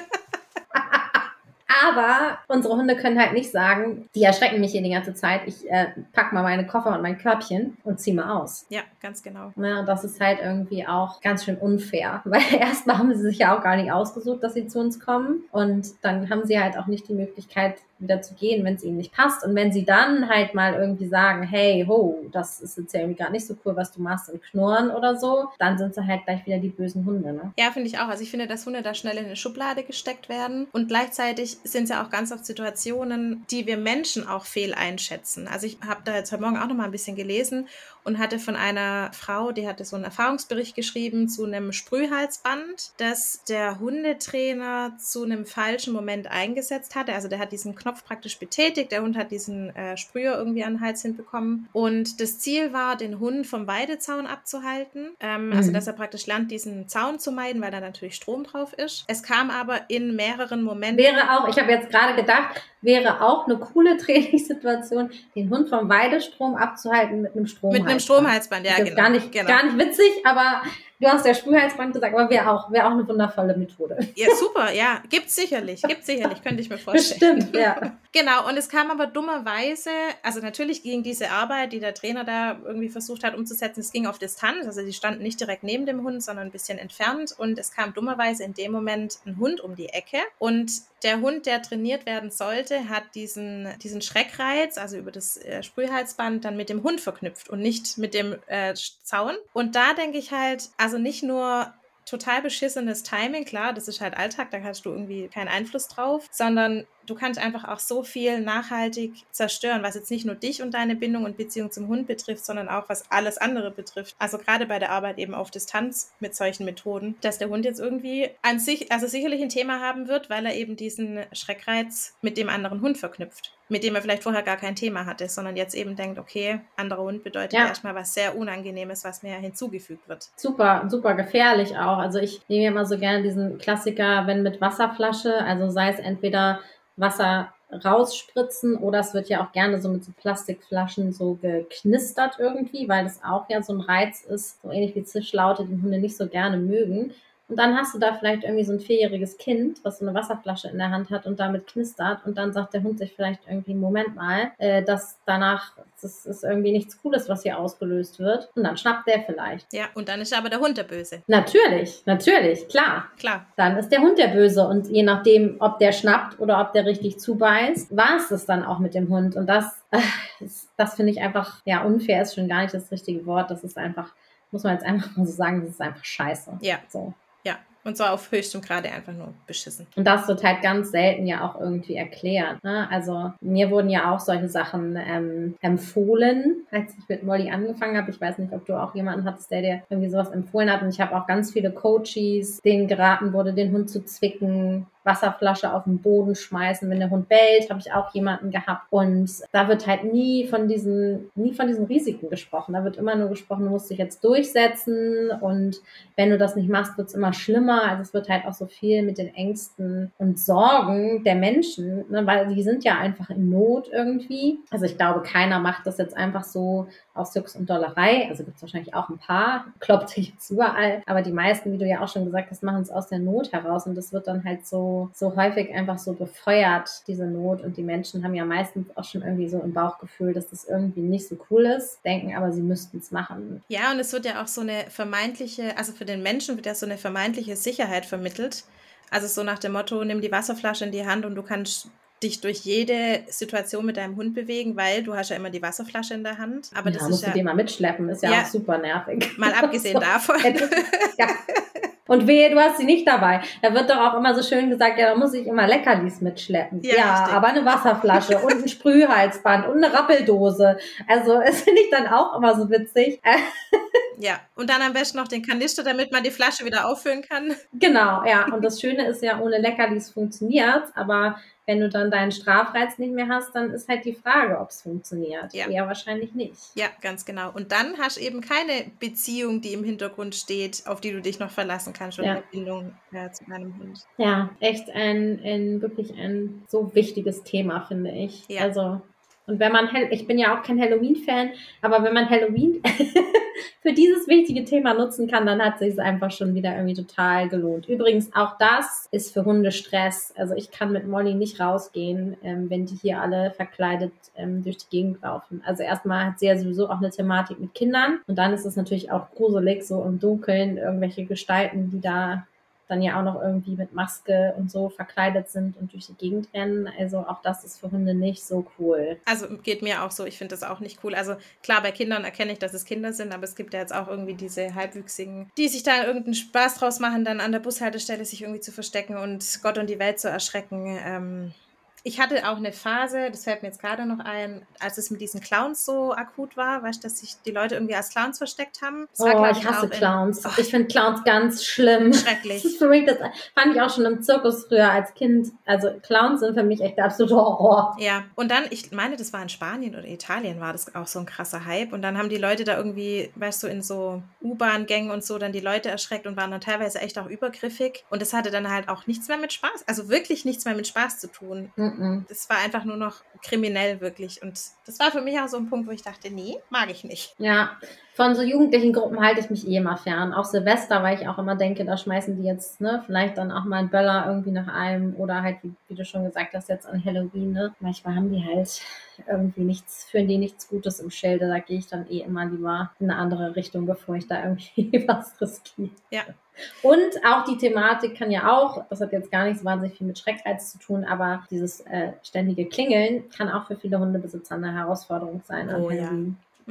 Aber unsere Hunde können halt nicht sagen, die erschrecken mich hier die ganze Zeit. Ich äh, pack mal meine Koffer und mein Körbchen und zieh mal aus. Ja, ganz genau. Ja, das ist halt irgendwie auch ganz schön unfair, weil erstmal haben sie sich ja auch gar nicht ausgesucht, dass sie zu uns kommen und dann haben sie halt auch nicht die Möglichkeit, wieder zu gehen, wenn es ihnen nicht passt. Und wenn sie dann halt mal irgendwie sagen, hey, ho, das ist jetzt ja irgendwie gar nicht so cool, was du machst und knurren oder so, dann sind sie halt gleich wieder die bösen Hunde. Ne? Ja, finde ich auch. Also ich finde, dass Hunde da schnell in eine Schublade gesteckt werden. Und gleichzeitig sind es ja auch ganz oft Situationen, die wir Menschen auch fehl einschätzen. Also ich habe da jetzt heute Morgen auch noch mal ein bisschen gelesen und hatte von einer Frau, die hatte so einen Erfahrungsbericht geschrieben zu einem Sprühhalsband, das der Hundetrainer zu einem falschen Moment eingesetzt hatte. Also der hat diesen Knopf praktisch betätigt, der Hund hat diesen äh, Sprüher irgendwie an den Hals hinbekommen und das Ziel war, den Hund vom Weidezaun abzuhalten. Ähm, also, mhm. Also dass er praktisch lernt, diesen Zaun zu meiden, weil da natürlich Strom drauf ist. Es kam aber in mehreren Momenten. Wäre auch, ich habe jetzt gerade gedacht, wäre auch eine coole Trainingssituation, den Hund vom Weidestrom abzuhalten mit einem Stromhalsband. Mit einem Stromhalsband, ja, genau. Gar nicht, genau. gar nicht witzig, aber Du hast ja Sprühhalsband gesagt, aber wäre auch, wär auch eine wundervolle Methode. Ja, super, ja. Gibt's sicherlich, gibt's sicherlich, könnte ich mir vorstellen. Bestimmt, ja. Genau, und es kam aber dummerweise, also natürlich ging diese Arbeit, die der Trainer da irgendwie versucht hat umzusetzen, es ging auf Distanz, also die standen nicht direkt neben dem Hund, sondern ein bisschen entfernt und es kam dummerweise in dem Moment ein Hund um die Ecke und der Hund, der trainiert werden sollte, hat diesen, diesen Schreckreiz, also über das äh, Sprühhalsband, dann mit dem Hund verknüpft und nicht mit dem äh, Zaun. Und da denke ich halt, also nicht nur total beschissenes Timing, klar, das ist halt Alltag, da hast du irgendwie keinen Einfluss drauf, sondern du kannst einfach auch so viel nachhaltig zerstören, was jetzt nicht nur dich und deine Bindung und Beziehung zum Hund betrifft, sondern auch was alles andere betrifft. Also gerade bei der Arbeit eben auf Distanz mit solchen Methoden, dass der Hund jetzt irgendwie an sich, also sicherlich ein Thema haben wird, weil er eben diesen Schreckreiz mit dem anderen Hund verknüpft mit dem er vielleicht vorher gar kein Thema hatte, sondern jetzt eben denkt, okay, anderer Hund bedeutet ja. erstmal was sehr Unangenehmes, was mir hinzugefügt wird. Super, super gefährlich auch. Also ich nehme immer so gerne diesen Klassiker, wenn mit Wasserflasche, also sei es entweder Wasser rausspritzen oder es wird ja auch gerne so mit so Plastikflaschen so geknistert irgendwie, weil das auch ja so ein Reiz ist, so ähnlich wie Zischlaute, die Hunde nicht so gerne mögen. Und dann hast du da vielleicht irgendwie so ein vierjähriges Kind, was so eine Wasserflasche in der Hand hat und damit knistert. Und dann sagt der Hund sich vielleicht irgendwie, Moment mal, äh, dass danach, das ist irgendwie nichts Cooles, was hier ausgelöst wird. Und dann schnappt der vielleicht. Ja, und dann ist aber der Hund der Böse. Natürlich, natürlich, klar. Klar. Dann ist der Hund der Böse. Und je nachdem, ob der schnappt oder ob der richtig zubeißt, war es das dann auch mit dem Hund. Und das, das, das finde ich einfach, ja, unfair ist schon gar nicht das richtige Wort. Das ist einfach, muss man jetzt einfach mal so sagen, das ist einfach scheiße. Ja. So. Ja, und zwar auf höchstem Grade einfach nur beschissen. Und das wird halt ganz selten ja auch irgendwie erklärt. Ne? Also mir wurden ja auch solche Sachen ähm, empfohlen, als ich mit Molly angefangen habe. Ich weiß nicht, ob du auch jemanden hattest, der dir irgendwie sowas empfohlen hat. Und ich habe auch ganz viele Coaches, denen geraten wurde, den Hund zu zwicken, Wasserflasche auf den Boden schmeißen, wenn der Hund bellt, habe ich auch jemanden gehabt. Und da wird halt nie von diesen, nie von diesen Risiken gesprochen. Da wird immer nur gesprochen, du musst dich jetzt durchsetzen und wenn du das nicht machst, wird es immer schlimmer. Also es wird halt auch so viel mit den Ängsten und Sorgen der Menschen, ne, weil die sind ja einfach in Not irgendwie. Also ich glaube, keiner macht das jetzt einfach so aus Jux und Dollerei. Also gibt es wahrscheinlich auch ein paar, kloppt jetzt überall. Aber die meisten, wie du ja auch schon gesagt hast, machen es aus der Not heraus und das wird dann halt so so, häufig einfach so befeuert, diese Not. Und die Menschen haben ja meistens auch schon irgendwie so im Bauchgefühl, dass das irgendwie nicht so cool ist, denken aber, sie müssten es machen. Ja, und es wird ja auch so eine vermeintliche, also für den Menschen wird ja so eine vermeintliche Sicherheit vermittelt. Also so nach dem Motto, nimm die Wasserflasche in die Hand und du kannst dich durch jede Situation mit deinem Hund bewegen, weil du hast ja immer die Wasserflasche in der Hand. Aber ja, das musst ist ja, du den mal mitschleppen, ist ja, ja, auch super nervig. Mal abgesehen davon. ja. Und wehe, du hast sie nicht dabei. Da wird doch auch immer so schön gesagt, ja, da muss ich immer Leckerlis mitschleppen. Ja, ja aber eine Wasserflasche und ein Sprühhalsband und eine Rappeldose. Also, das finde ich dann auch immer so witzig. Ja, und dann am besten noch den Kanister, damit man die Flasche wieder auffüllen kann. Genau, ja. Und das Schöne ist ja, ohne Leckerlis funktioniert aber wenn du dann deinen Strafreiz nicht mehr hast, dann ist halt die Frage, ob es funktioniert. Ja. Eher wahrscheinlich nicht. Ja, ganz genau. Und dann hast du eben keine Beziehung, die im Hintergrund steht, auf die du dich noch verlassen kannst oder ja. eine Bindung ja, zu deinem Hund. Ja, echt ein, ein wirklich ein so wichtiges Thema, finde ich. Ja. Also Und wenn man, ich bin ja auch kein Halloween-Fan, aber wenn man Halloween für dieses wichtige Thema nutzen kann, dann hat sich es einfach schon wieder irgendwie total gelohnt. Übrigens, auch das ist für Hunde Stress. Also ich kann mit Molly nicht rausgehen, ähm, wenn die hier alle verkleidet ähm, durch die Gegend laufen. Also erstmal hat sie ja sowieso auch eine Thematik mit Kindern und dann ist es natürlich auch gruselig, so im Dunkeln irgendwelche Gestalten, die da dann ja auch noch irgendwie mit Maske und so verkleidet sind und durch die Gegend rennen. Also auch das ist für Hunde nicht so cool. Also geht mir auch so, ich finde das auch nicht cool. Also klar, bei Kindern erkenne ich, dass es Kinder sind, aber es gibt ja jetzt auch irgendwie diese Halbwüchsigen, die sich da irgendeinen Spaß draus machen, dann an der Bushaltestelle sich irgendwie zu verstecken und Gott und die Welt zu erschrecken. Ähm, ich hatte auch eine Phase, das fällt mir jetzt gerade noch ein, als es mit diesen Clowns so akut war, weißt du, dass sich die Leute irgendwie als Clowns versteckt haben. Das oh, war, ich hasse Clowns. In, oh, ich finde Clowns ganz schlimm. Schrecklich. Das das fand ich auch schon im Zirkus früher als Kind. Also Clowns sind für mich echt der absolute Horror. Ja, und dann, ich meine, das war in Spanien oder Italien, war das auch so ein krasser Hype. Und dann haben die Leute da irgendwie, weißt du, in so U-Bahn-Gängen und so dann die Leute erschreckt und waren dann teilweise echt auch übergriffig. Und das hatte dann halt auch nichts mehr mit Spaß, also wirklich nichts mehr mit Spaß zu tun. Mhm. Das war einfach nur noch kriminell wirklich. Und das war für mich auch so ein Punkt, wo ich dachte, nee, mag ich nicht. Ja, von so jugendlichen Gruppen halte ich mich eh immer fern. Auch Silvester, weil ich auch immer denke, da schmeißen die jetzt, ne, vielleicht dann auch mal einen Böller irgendwie nach einem oder halt, wie, wie du schon gesagt hast, jetzt an Halloween, ne. Manchmal haben die halt irgendwie nichts, führen die nichts Gutes im Schilde. Da gehe ich dann eh immer lieber in eine andere Richtung, bevor ich da irgendwie was riskiere. Ja. Und auch die Thematik kann ja auch, das hat jetzt gar nicht so wahnsinnig viel mit Schreckreiz zu tun, aber dieses äh, ständige Klingeln kann auch für viele Hundebesitzer eine Herausforderung sein. Oh, ja.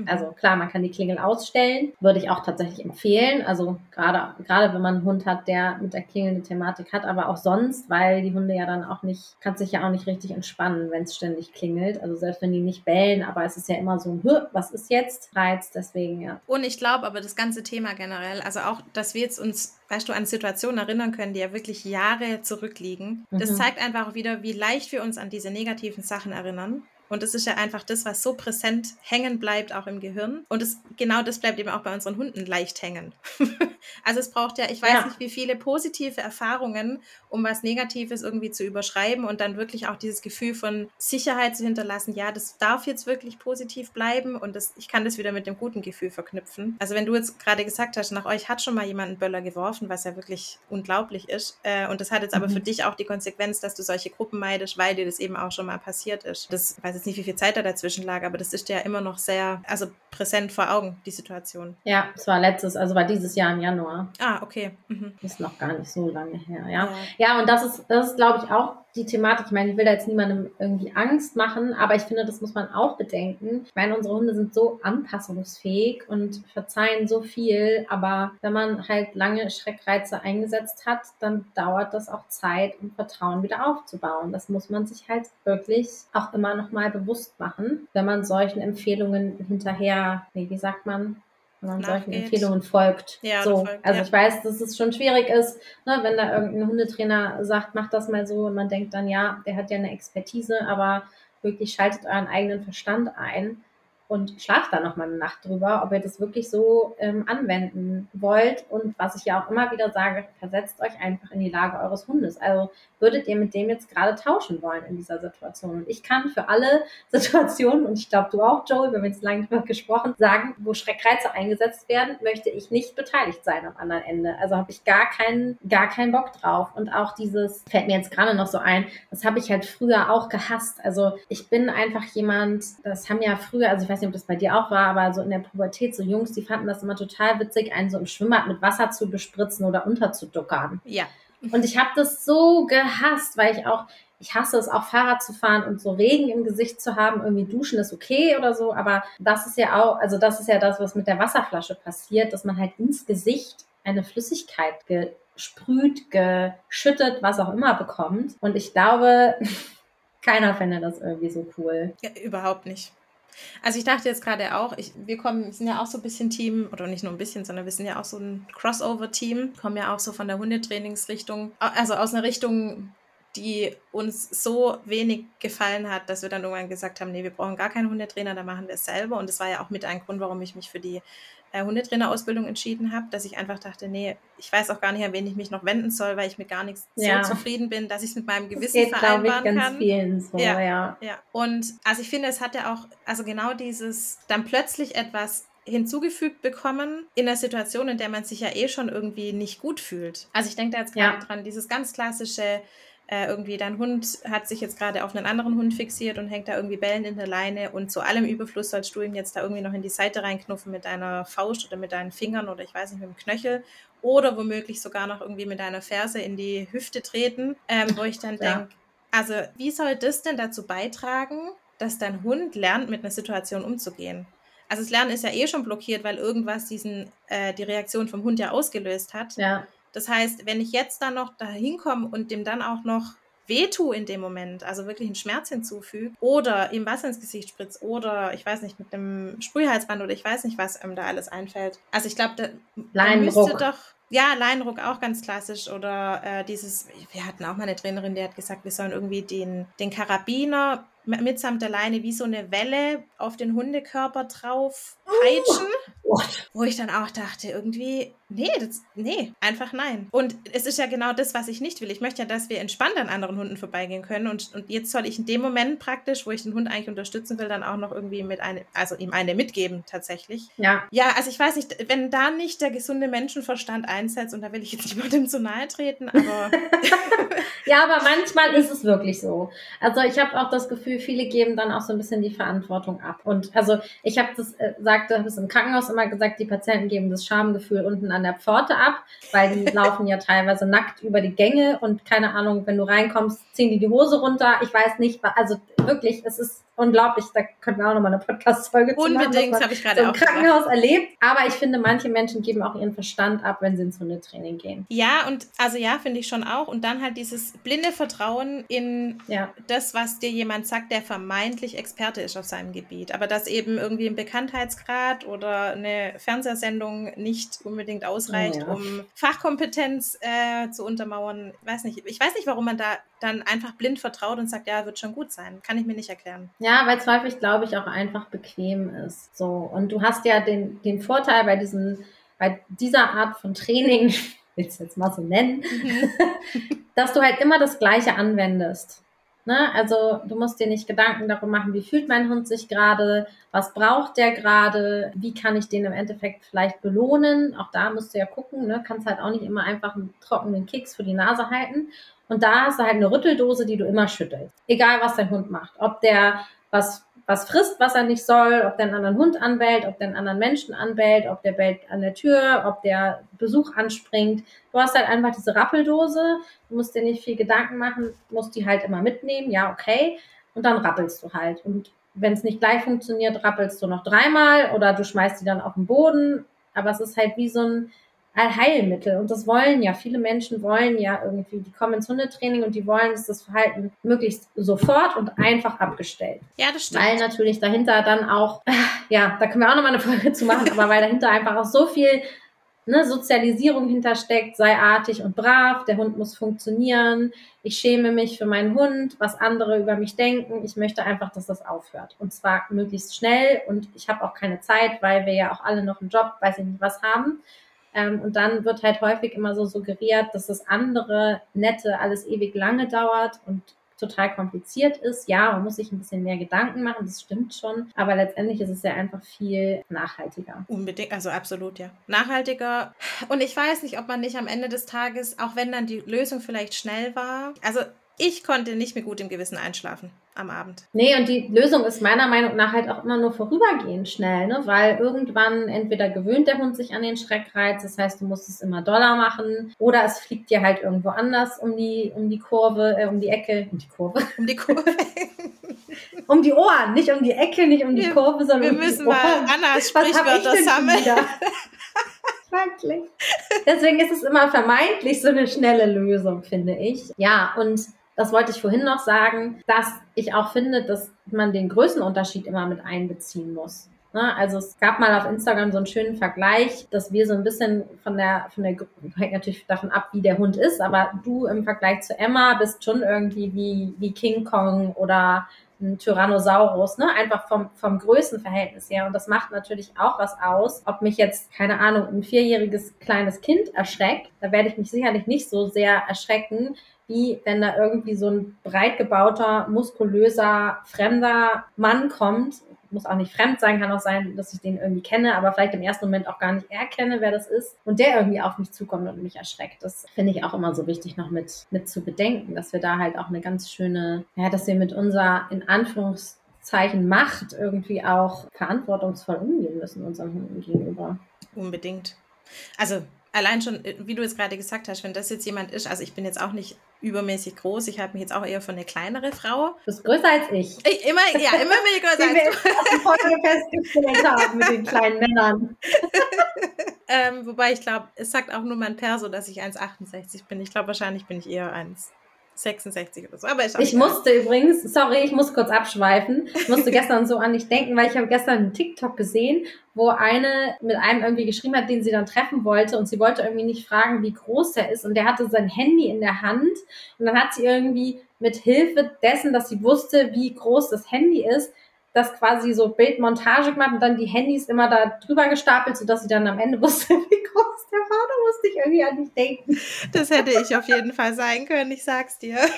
Mhm. Also klar, man kann die Klingel ausstellen, würde ich auch tatsächlich empfehlen. Also gerade, gerade wenn man einen Hund hat, der mit der Klingel eine Thematik hat, aber auch sonst, weil die Hunde ja dann auch nicht, kann sich ja auch nicht richtig entspannen, wenn es ständig klingelt. Also selbst wenn die nicht bellen, aber es ist ja immer so ein, was ist jetzt? Reiz, deswegen ja. Und ich glaube aber das ganze Thema generell, also auch, dass wir jetzt uns weißt du, an Situationen erinnern können, die ja wirklich Jahre zurückliegen. Das mhm. zeigt einfach wieder, wie leicht wir uns an diese negativen Sachen erinnern. Und das ist ja einfach das, was so präsent hängen bleibt, auch im Gehirn. Und das, genau das bleibt eben auch bei unseren Hunden leicht hängen. also es braucht ja, ich weiß ja. nicht, wie viele positive Erfahrungen, um was Negatives irgendwie zu überschreiben und dann wirklich auch dieses Gefühl von Sicherheit zu hinterlassen. Ja, das darf jetzt wirklich positiv bleiben und das, ich kann das wieder mit dem guten Gefühl verknüpfen. Also wenn du jetzt gerade gesagt hast, nach euch hat schon mal jemand einen Böller geworfen, was ja wirklich unglaublich ist. Äh, und das hat jetzt mhm. aber für dich auch die Konsequenz, dass du solche Gruppen meidest, weil dir das eben auch schon mal passiert ist. Das weiß jetzt nicht, wie viel Zeit da dazwischen lag, aber das ist ja immer noch sehr, also präsent vor Augen, die Situation. Ja, es war letztes, also war dieses Jahr im Januar. Ah, okay. Mhm. Ist noch gar nicht so lange her, ja. Ja, ja und das ist, das ist, glaube ich, auch die Thematik. Ich meine, ich will da jetzt niemandem irgendwie Angst machen, aber ich finde, das muss man auch bedenken. Ich meine, unsere Hunde sind so anpassungsfähig und verzeihen so viel, aber wenn man halt lange Schreckreize eingesetzt hat, dann dauert das auch Zeit, um Vertrauen wieder aufzubauen. Das muss man sich halt wirklich auch immer noch mal bewusst machen, wenn man solchen Empfehlungen hinterher, nee, wie sagt man, wenn man solchen Empfehlungen folgt. Ja, so. folgt, also ja. ich weiß, dass es schon schwierig ist, ne, wenn da irgendein Hundetrainer sagt, mach das mal so und man denkt dann, ja, der hat ja eine Expertise, aber wirklich schaltet euren eigenen Verstand ein und schlaft da nochmal eine Nacht drüber, ob ihr das wirklich so ähm, anwenden wollt. Und was ich ja auch immer wieder sage, versetzt euch einfach in die Lage eures Hundes. Also würdet ihr mit dem jetzt gerade tauschen wollen in dieser Situation? Und ich kann für alle Situationen, und ich glaube du auch, Joey, wir haben jetzt lange drüber gesprochen, sagen, wo Schreckreize eingesetzt werden, möchte ich nicht beteiligt sein am anderen Ende. Also habe ich gar keinen, gar keinen Bock drauf. Und auch dieses, fällt mir jetzt gerade noch so ein, das habe ich halt früher auch gehasst. Also ich bin einfach jemand, das haben ja früher, also ich weiß weiß nicht, ob das bei dir auch war, aber so in der Pubertät, so Jungs, die fanden das immer total witzig, einen so im Schwimmbad mit Wasser zu bespritzen oder unterzuduckern. Ja. Und ich habe das so gehasst, weil ich auch, ich hasse es auch Fahrrad zu fahren und so Regen im Gesicht zu haben. Irgendwie duschen ist okay oder so, aber das ist ja auch, also das ist ja das, was mit der Wasserflasche passiert, dass man halt ins Gesicht eine Flüssigkeit gesprüht, geschüttet, was auch immer bekommt. Und ich glaube, keiner fände das irgendwie so cool. Ja, überhaupt nicht. Also ich dachte jetzt gerade auch, ich, wir kommen, sind ja auch so ein bisschen Team, oder nicht nur ein bisschen, sondern wir sind ja auch so ein Crossover-Team, kommen ja auch so von der Hundetrainingsrichtung, also aus einer Richtung, die uns so wenig gefallen hat, dass wir dann irgendwann gesagt haben, nee, wir brauchen gar keinen Hundetrainer, da machen wir es selber. Und das war ja auch mit ein Grund, warum ich mich für die äh, Hundetrainerausbildung entschieden habe, dass ich einfach dachte, nee, ich weiß auch gar nicht, an wen ich mich noch wenden soll, weil ich mit gar nichts ja. so zufrieden bin, dass ich es mit meinem Gewissen geht, vereinbaren ich, ganz kann. Vielen so, ja, ja. ja. Und also ich finde, es hat ja auch, also genau dieses dann plötzlich etwas hinzugefügt bekommen in einer Situation, in der man sich ja eh schon irgendwie nicht gut fühlt. Also ich denke da jetzt gerade ja. dran, dieses ganz klassische, äh, irgendwie dein Hund hat sich jetzt gerade auf einen anderen Hund fixiert und hängt da irgendwie bellend in der Leine und zu allem Überfluss sollst du ihm jetzt da irgendwie noch in die Seite reinknuffen mit deiner Faust oder mit deinen Fingern oder ich weiß nicht, mit dem Knöchel oder womöglich sogar noch irgendwie mit deiner Ferse in die Hüfte treten, ähm, wo ich dann ja. denke, also wie soll das denn dazu beitragen, dass dein Hund lernt, mit einer Situation umzugehen? Also das Lernen ist ja eh schon blockiert, weil irgendwas diesen, äh, die Reaktion vom Hund ja ausgelöst hat. Ja. Das heißt, wenn ich jetzt dann noch da hinkomme und dem dann auch noch wehtue in dem Moment, also wirklich einen Schmerz hinzufüge oder ihm Wasser ins Gesicht spritzt oder ich weiß nicht, mit einem Sprühhalsband oder ich weiß nicht, was einem da alles einfällt. Also ich glaube, da, müsste doch ja, Leinruck auch ganz klassisch. Oder äh, dieses, wir hatten auch mal eine Trainerin, die hat gesagt, wir sollen irgendwie den, den Karabiner mitsamt der Leine wie so eine Welle auf den Hundekörper drauf peitschen. Oh, wo ich dann auch dachte, irgendwie, nee, das, nee, einfach nein. Und es ist ja genau das, was ich nicht will. Ich möchte ja, dass wir entspannt an anderen Hunden vorbeigehen können. Und, und jetzt soll ich in dem Moment praktisch, wo ich den Hund eigentlich unterstützen will, dann auch noch irgendwie mit eine, also ihm eine mitgeben, tatsächlich. Ja. Ja, also ich weiß nicht, wenn da nicht der gesunde Menschenverstand einsetzt, und da will ich jetzt niemandem zu nahe treten, aber. ja, aber manchmal ist es wirklich so. Also ich habe auch das Gefühl, viele geben dann auch so ein bisschen die Verantwortung ab. Und also ich habe das, äh, sagte, habe es im Krankenhaus immer gesagt, die Patienten geben das Schamgefühl unten an der Pforte ab, weil die laufen ja teilweise nackt über die Gänge und keine Ahnung, wenn du reinkommst, ziehen die die Hose runter. Ich weiß nicht, also wirklich, es ist unglaublich. Da könnten wir auch nochmal eine Podcast-Folge zu machen. Unbedingt, habe ich gerade so im Krankenhaus gemacht. erlebt. Aber ich finde, manche Menschen geben auch ihren Verstand ab, wenn sie ins Hundetraining gehen. Ja, und also ja, finde ich schon auch. Und dann halt dieses blinde Vertrauen in ja. das, was dir jemand sagt, der vermeintlich Experte ist auf seinem Gebiet. Aber dass eben irgendwie ein Bekanntheitsgrad oder eine Fernsehsendung nicht unbedingt ausreicht, ja. um Fachkompetenz äh, zu untermauern. Ich weiß nicht. Ich weiß nicht, warum man da dann einfach blind vertraut und sagt, ja, wird schon gut sein. Kann ich mir nicht erklären. Ja, weil Zweifel, glaube ich, auch einfach bequem ist. So. Und du hast ja den, den Vorteil bei diesen, bei dieser Art von Training, will es jetzt mal so nennen, mhm. dass du halt immer das Gleiche anwendest. Ne? Also du musst dir nicht Gedanken darüber machen, wie fühlt mein Hund sich gerade, was braucht der gerade, wie kann ich den im Endeffekt vielleicht belohnen. Auch da musst du ja gucken, ne? kannst halt auch nicht immer einfach einen trockenen Keks für die Nase halten. Und da hast du halt eine Rütteldose, die du immer schüttelst. Egal, was dein Hund macht. Ob der was, was frisst, was er nicht soll, ob der einen anderen Hund anbellt, ob der einen anderen Menschen anbellt, ob der bellt an der Tür, ob der Besuch anspringt. Du hast halt einfach diese Rappeldose. Du musst dir nicht viel Gedanken machen, musst die halt immer mitnehmen. Ja, okay. Und dann rappelst du halt. Und wenn es nicht gleich funktioniert, rappelst du noch dreimal oder du schmeißt die dann auf den Boden. Aber es ist halt wie so ein, Allheilmittel. Und das wollen ja, viele Menschen wollen ja irgendwie, die kommen ins Hundetraining und die wollen, dass das Verhalten möglichst sofort und einfach abgestellt. Ja, das stimmt. Weil natürlich dahinter dann auch, ja, da können wir auch nochmal eine Folge zu machen, aber weil dahinter einfach auch so viel ne, Sozialisierung hintersteckt, sei artig und brav, der Hund muss funktionieren, ich schäme mich für meinen Hund, was andere über mich denken, ich möchte einfach, dass das aufhört. Und zwar möglichst schnell und ich habe auch keine Zeit, weil wir ja auch alle noch einen Job, weiß ich nicht was haben. Ähm, und dann wird halt häufig immer so suggeriert, dass das andere Nette alles ewig lange dauert und total kompliziert ist. Ja, man muss sich ein bisschen mehr Gedanken machen, das stimmt schon. Aber letztendlich ist es ja einfach viel nachhaltiger. Unbedingt, also absolut, ja. Nachhaltiger. Und ich weiß nicht, ob man nicht am Ende des Tages, auch wenn dann die Lösung vielleicht schnell war, also ich konnte nicht mit gutem Gewissen einschlafen am Abend. Nee, und die Lösung ist meiner Meinung nach halt auch immer nur vorübergehend schnell, ne? weil irgendwann entweder gewöhnt der Hund sich an den Schreckreiz, das heißt, du musst es immer doller machen, oder es fliegt dir halt irgendwo anders um die, um die Kurve, äh, um die Ecke, um die Kurve. Um die Kurve. um die Ohren, nicht um die Ecke, nicht um die wir, Kurve, sondern wir um die Ohren. Wir müssen mal Annas Sprichwörter sammeln. Wirklich. Deswegen ist es immer vermeintlich so eine schnelle Lösung, finde ich. Ja, und das wollte ich vorhin noch sagen, dass ich auch finde, dass man den Größenunterschied immer mit einbeziehen muss. Ne? Also es gab mal auf Instagram so einen schönen Vergleich, dass wir so ein bisschen von der, von der, hängt natürlich davon ab, wie der Hund ist, aber du im Vergleich zu Emma bist schon irgendwie wie, wie King Kong oder ein Tyrannosaurus, ne? Einfach vom, vom Größenverhältnis her. Und das macht natürlich auch was aus, ob mich jetzt, keine Ahnung, ein vierjähriges kleines Kind erschreckt. Da werde ich mich sicherlich nicht so sehr erschrecken, wie wenn da irgendwie so ein breit gebauter, muskulöser, fremder Mann kommt muss auch nicht fremd sein, kann auch sein, dass ich den irgendwie kenne, aber vielleicht im ersten Moment auch gar nicht erkenne, wer das ist und der irgendwie auf mich zukommt und mich erschreckt. Das finde ich auch immer so wichtig noch mit, mit zu bedenken, dass wir da halt auch eine ganz schöne, ja, dass wir mit unserer in Anführungszeichen Macht irgendwie auch verantwortungsvoll umgehen müssen unseren Hunden gegenüber. Unbedingt. Also allein schon, äh, wie du es gerade gesagt hast, wenn das jetzt jemand ist, also ich bin jetzt auch nicht übermäßig groß, ich halte mich jetzt auch eher für eine kleinere Frau. Du bist größer als ich. ich immer, ja, immer bin ich größer als du. Festgestellt haben mit den kleinen Männern. ähm, wobei ich glaube, es sagt auch nur mein Perso, dass ich 1,68 bin. Ich glaube, wahrscheinlich bin ich eher 1. 66 oder so. Aber ich, ich musste übrigens, sorry, ich muss kurz abschweifen. Ich musste gestern so an dich denken, weil ich habe gestern einen TikTok gesehen, wo eine mit einem irgendwie geschrieben hat, den sie dann treffen wollte und sie wollte irgendwie nicht fragen, wie groß der ist und der hatte sein Handy in der Hand und dann hat sie irgendwie mit Hilfe dessen, dass sie wusste, wie groß das Handy ist, das quasi so Bildmontage gemacht und dann die Handys immer da drüber gestapelt, sodass sie dann am Ende wusste, wie groß der war. Da musste ich irgendwie an dich denken. Das hätte ich auf jeden Fall sein können, ich sag's dir.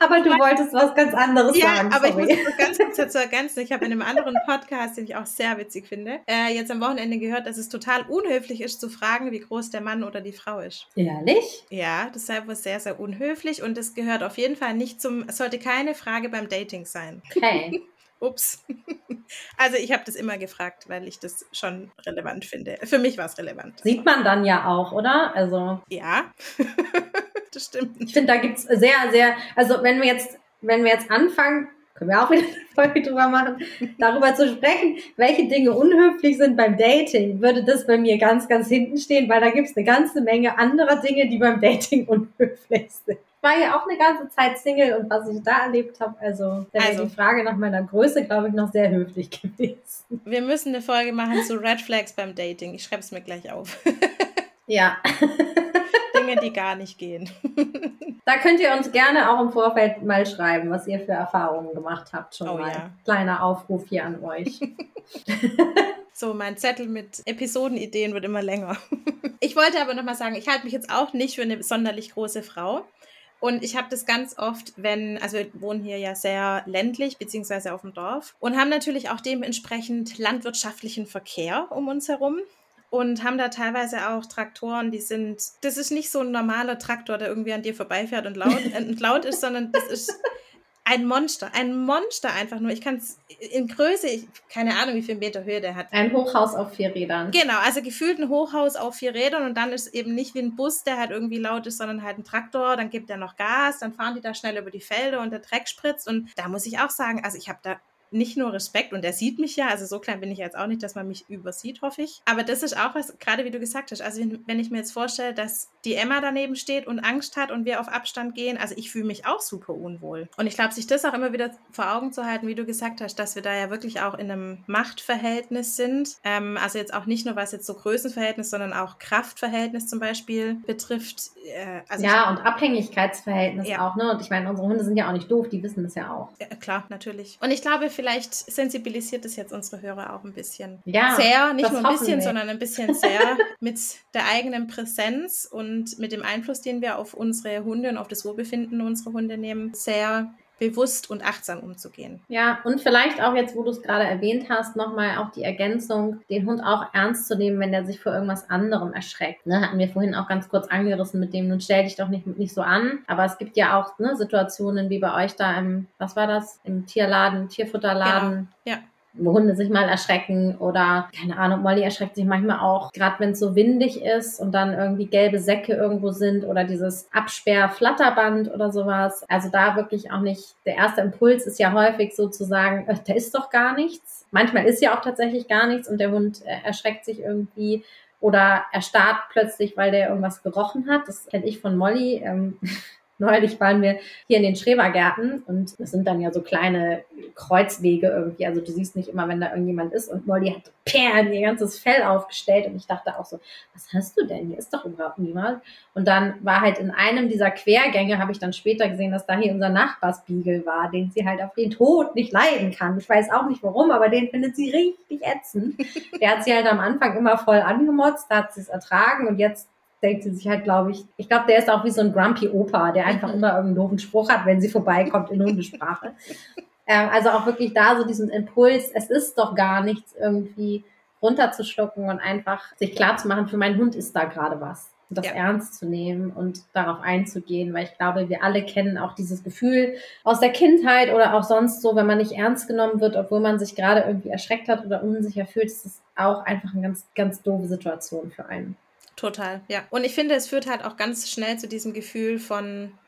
Aber du wolltest was ganz anderes ja, sagen. Ja, aber sorry. ich muss ganz kurz dazu ergänzen. Ich habe in einem anderen Podcast, den ich auch sehr witzig finde, äh, jetzt am Wochenende gehört, dass es total unhöflich ist, zu fragen, wie groß der Mann oder die Frau ist. Ehrlich? Ja, das sei wohl sehr, sehr unhöflich und es gehört auf jeden Fall nicht zum, es sollte keine Frage beim Dating sein. Okay. Ups. Also ich habe das immer gefragt, weil ich das schon relevant finde. Für mich war es relevant. Sieht man dann ja auch, oder? Also. Ja. das stimmt. Ich finde, da gibt es sehr, sehr, also wenn wir jetzt, wenn wir jetzt anfangen, können wir auch wieder eine Folge drüber machen, darüber zu sprechen, welche Dinge unhöflich sind beim Dating, würde das bei mir ganz, ganz hinten stehen, weil da gibt es eine ganze Menge anderer Dinge, die beim Dating unhöflich sind. Ich war ja auch eine ganze Zeit Single und was ich da erlebt habe, also also, die Frage nach meiner Größe, glaube ich, noch sehr höflich gewesen. Wir müssen eine Folge machen zu Red Flags beim Dating. Ich schreibe es mir gleich auf. Ja. Dinge, die gar nicht gehen. Da könnt ihr uns gerne auch im Vorfeld mal schreiben, was ihr für Erfahrungen gemacht habt. Schon oh, mal. Ja. Kleiner Aufruf hier an euch. So, mein Zettel mit Episodenideen wird immer länger. Ich wollte aber nochmal sagen, ich halte mich jetzt auch nicht für eine sonderlich große Frau. Und ich habe das ganz oft, wenn, also wir wohnen hier ja sehr ländlich, beziehungsweise auf dem Dorf und haben natürlich auch dementsprechend landwirtschaftlichen Verkehr um uns herum und haben da teilweise auch Traktoren, die sind, das ist nicht so ein normaler Traktor, der irgendwie an dir vorbeifährt und laut, und laut ist, sondern das ist ein Monster, ein Monster einfach nur. Ich kann es in Größe, ich, keine Ahnung, wie viel Meter Höhe der hat. Ein Hochhaus auf vier Rädern. Genau, also gefühlt ein Hochhaus auf vier Rädern und dann ist eben nicht wie ein Bus, der halt irgendwie laut ist, sondern halt ein Traktor. Dann gibt er noch Gas, dann fahren die da schnell über die Felder und der Dreck spritzt. Und da muss ich auch sagen, also ich habe da nicht nur Respekt und er sieht mich ja, also so klein bin ich jetzt auch nicht, dass man mich übersieht, hoffe ich. Aber das ist auch was, gerade wie du gesagt hast, also wenn, wenn ich mir jetzt vorstelle, dass die Emma daneben steht und Angst hat und wir auf Abstand gehen, also ich fühle mich auch super unwohl. Und ich glaube, sich das auch immer wieder vor Augen zu halten, wie du gesagt hast, dass wir da ja wirklich auch in einem Machtverhältnis sind. Ähm, also jetzt auch nicht nur was jetzt so Größenverhältnis, sondern auch Kraftverhältnis zum Beispiel betrifft. Äh, also ja, und Abhängigkeitsverhältnis ja. auch, ne? Und ich meine, unsere Hunde sind ja auch nicht doof, die wissen das ja auch. Ja, klar, natürlich. Und ich glaube, vielleicht sensibilisiert es jetzt unsere Hörer auch ein bisschen. Ja. Sehr, nicht nur ein bisschen, wir. sondern ein bisschen sehr mit der eigenen Präsenz und mit dem Einfluss, den wir auf unsere Hunde und auf das Wohlbefinden unserer Hunde nehmen, sehr bewusst und achtsam umzugehen. Ja, und vielleicht auch jetzt, wo du es gerade erwähnt hast, nochmal auch die Ergänzung, den Hund auch ernst zu nehmen, wenn er sich vor irgendwas anderem erschreckt. Ne, hatten wir vorhin auch ganz kurz angerissen mit dem, nun stell dich doch nicht, nicht so an. Aber es gibt ja auch ne, Situationen wie bei euch da im, was war das, im Tierladen, Tierfutterladen. Genau. Ja Hunde sich mal erschrecken oder keine Ahnung, Molly erschreckt sich manchmal auch, gerade wenn es so windig ist und dann irgendwie gelbe Säcke irgendwo sind oder dieses Absperr-Flatterband oder sowas. Also da wirklich auch nicht, der erste Impuls ist ja häufig sozusagen, äh, da ist doch gar nichts. Manchmal ist ja auch tatsächlich gar nichts und der Hund äh, erschreckt sich irgendwie oder erstarrt plötzlich, weil der irgendwas gerochen hat. Das kenne ich von Molly. Ähm, neulich waren wir hier in den Schrebergärten und das sind dann ja so kleine Kreuzwege irgendwie. Also du siehst nicht immer, wenn da irgendjemand ist. Und Molly hat Perlen, ihr ganzes Fell aufgestellt. Und ich dachte auch so, was hast du denn? Hier ist doch überhaupt niemand. Und dann war halt in einem dieser Quergänge, habe ich dann später gesehen, dass da hier unser Nachbarsbiegel war, den sie halt auf den Tod nicht leiden kann. Ich weiß auch nicht warum, aber den findet sie richtig ätzend. Der hat sie halt am Anfang immer voll angemotzt, da hat sie es ertragen und jetzt denkt sie sich halt, glaube ich, ich glaube, der ist auch wie so ein Grumpy Opa, der einfach immer irgendeinen doofen Spruch hat, wenn sie vorbeikommt in Hundesprache. ähm, also auch wirklich da so diesen Impuls, es ist doch gar nichts irgendwie runterzuschlucken und einfach sich klar zu machen, für meinen Hund ist da gerade was. Und das ja. ernst zu nehmen und darauf einzugehen, weil ich glaube, wir alle kennen auch dieses Gefühl aus der Kindheit oder auch sonst so, wenn man nicht ernst genommen wird, obwohl man sich gerade irgendwie erschreckt hat oder unsicher fühlt, ist das auch einfach eine ganz, ganz doofe Situation für einen. Total, ja. Und ich finde, es führt halt auch ganz schnell zu diesem Gefühl von,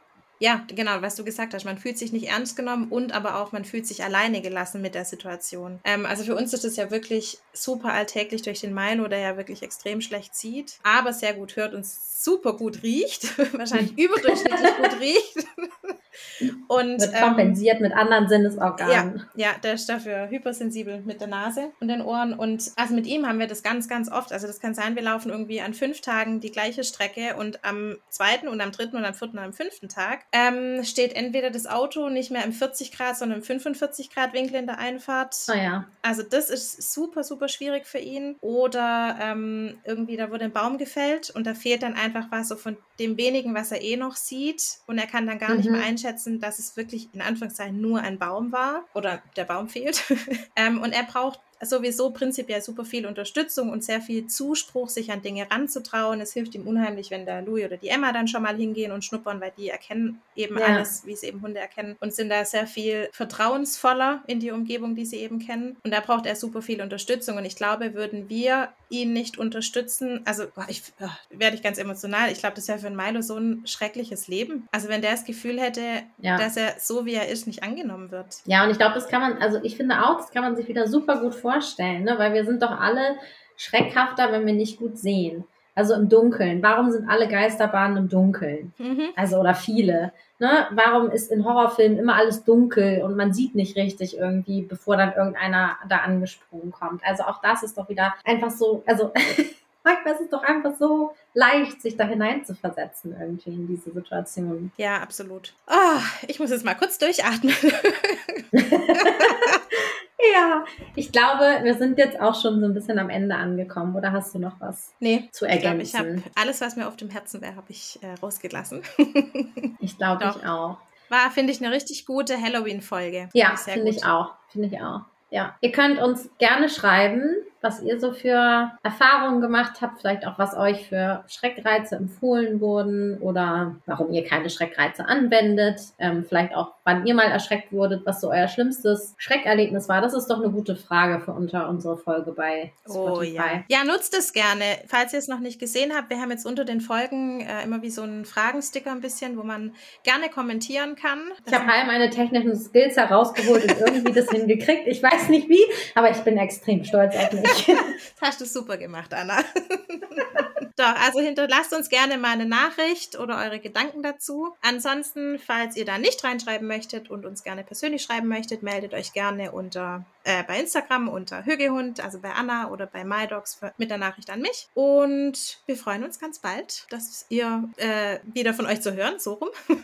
ja, genau, was du gesagt hast, man fühlt sich nicht ernst genommen und aber auch man fühlt sich alleine gelassen mit der Situation. Ähm, also für uns ist es ja wirklich super alltäglich durch den Milo, der ja wirklich extrem schlecht sieht, aber sehr gut hört und super gut riecht, wahrscheinlich überdurchschnittlich gut riecht. Und, Wird kompensiert ähm, mit anderen Sinnesorganen. Ja, ja, der ist dafür hypersensibel mit der Nase und den Ohren. Und also mit ihm haben wir das ganz, ganz oft. Also das kann sein, wir laufen irgendwie an fünf Tagen die gleiche Strecke und am zweiten und am dritten und am vierten und am fünften Tag ähm, steht entweder das Auto nicht mehr im 40 Grad, sondern im 45 Grad Winkel in der Einfahrt. Oh ja. Also das ist super, super schwierig für ihn. Oder ähm, irgendwie, da wurde ein Baum gefällt und da fehlt dann einfach was so von dem wenigen, was er eh noch sieht. Und er kann dann gar mhm. nicht mehr einschätzen, dass es wirklich in Anführungszeichen nur ein Baum war oder der Baum fehlt. ähm, und er braucht sowieso prinzipiell super viel Unterstützung und sehr viel Zuspruch, sich an Dinge ranzutrauen. Es hilft ihm unheimlich, wenn der Louis oder die Emma dann schon mal hingehen und schnuppern, weil die erkennen eben ja. alles, wie es eben Hunde erkennen und sind da sehr viel vertrauensvoller in die Umgebung, die sie eben kennen. Und da braucht er super viel Unterstützung. Und ich glaube, würden wir ihn nicht unterstützen, also ich oh, werde ich ganz emotional. Ich glaube, das wäre für einen Milo so ein schreckliches Leben. Also wenn der das Gefühl hätte, ja. dass er so wie er ist nicht angenommen wird. Ja, und ich glaube, das kann man, also ich finde auch, das kann man sich wieder super gut vorstellen vorstellen, ne? weil wir sind doch alle schreckhafter, wenn wir nicht gut sehen. Also im Dunkeln. Warum sind alle Geisterbahnen im Dunkeln? Mhm. Also oder viele. Ne? Warum ist in Horrorfilmen immer alles dunkel und man sieht nicht richtig irgendwie, bevor dann irgendeiner da angesprungen kommt? Also auch das ist doch wieder einfach so, also manchmal ist es doch einfach so leicht, sich da hineinzuversetzen irgendwie in diese Situation. Ja, absolut. Oh, ich muss jetzt mal kurz durchatmen. Ja, ich glaube, wir sind jetzt auch schon so ein bisschen am Ende angekommen. Oder hast du noch was nee, zu ergänzen? Ich, glaub, ich habe alles, was mir auf dem Herzen wäre, habe ich äh, rausgelassen. ich glaube, ich auch. War, finde ich, eine richtig gute Halloween-Folge. Ja, finde ich auch. Finde ich auch. Ja, ihr könnt uns gerne schreiben, was ihr so für Erfahrungen gemacht habt, vielleicht auch was euch für Schreckreize empfohlen wurden oder warum ihr keine Schreckreize anwendet, ähm, vielleicht auch wann ihr mal erschreckt wurdet, was so euer schlimmstes Schreckerlebnis war. Das ist doch eine gute Frage für unter unsere Folge bei Spotify. Oh, ja. ja, nutzt es gerne. Falls ihr es noch nicht gesehen habt, wir haben jetzt unter den Folgen äh, immer wie so einen Fragensticker ein bisschen, wo man gerne kommentieren kann. Das ich habe all meine technischen Skills herausgeholt und irgendwie das hingekriegt. Ich weiß nicht wie, aber ich bin extrem stolz auf mich. das hast du super gemacht, Anna. Doch, also hinterlasst uns gerne mal eine Nachricht oder eure Gedanken dazu. Ansonsten, falls ihr da nicht reinschreiben möchtet und uns gerne persönlich schreiben möchtet, meldet euch gerne unter äh, bei Instagram unter Hügehund, also bei Anna oder bei MyDogs mit der Nachricht an mich. Und wir freuen uns ganz bald, dass ihr äh, wieder von euch zu hören, so rum.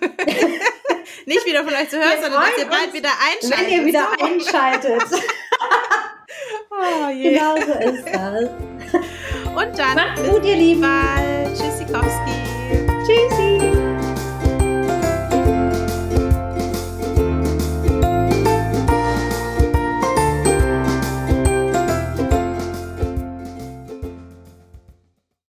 Nicht wieder von euch zu hören, wir sondern dass ihr bald wieder einschaltet. Wenn ihr wieder so. einschaltet. Oh, yeah. Genau so ist das. Und dann. Macht's gut, ihr Lieben. Bald. Tschüss, Sikowski.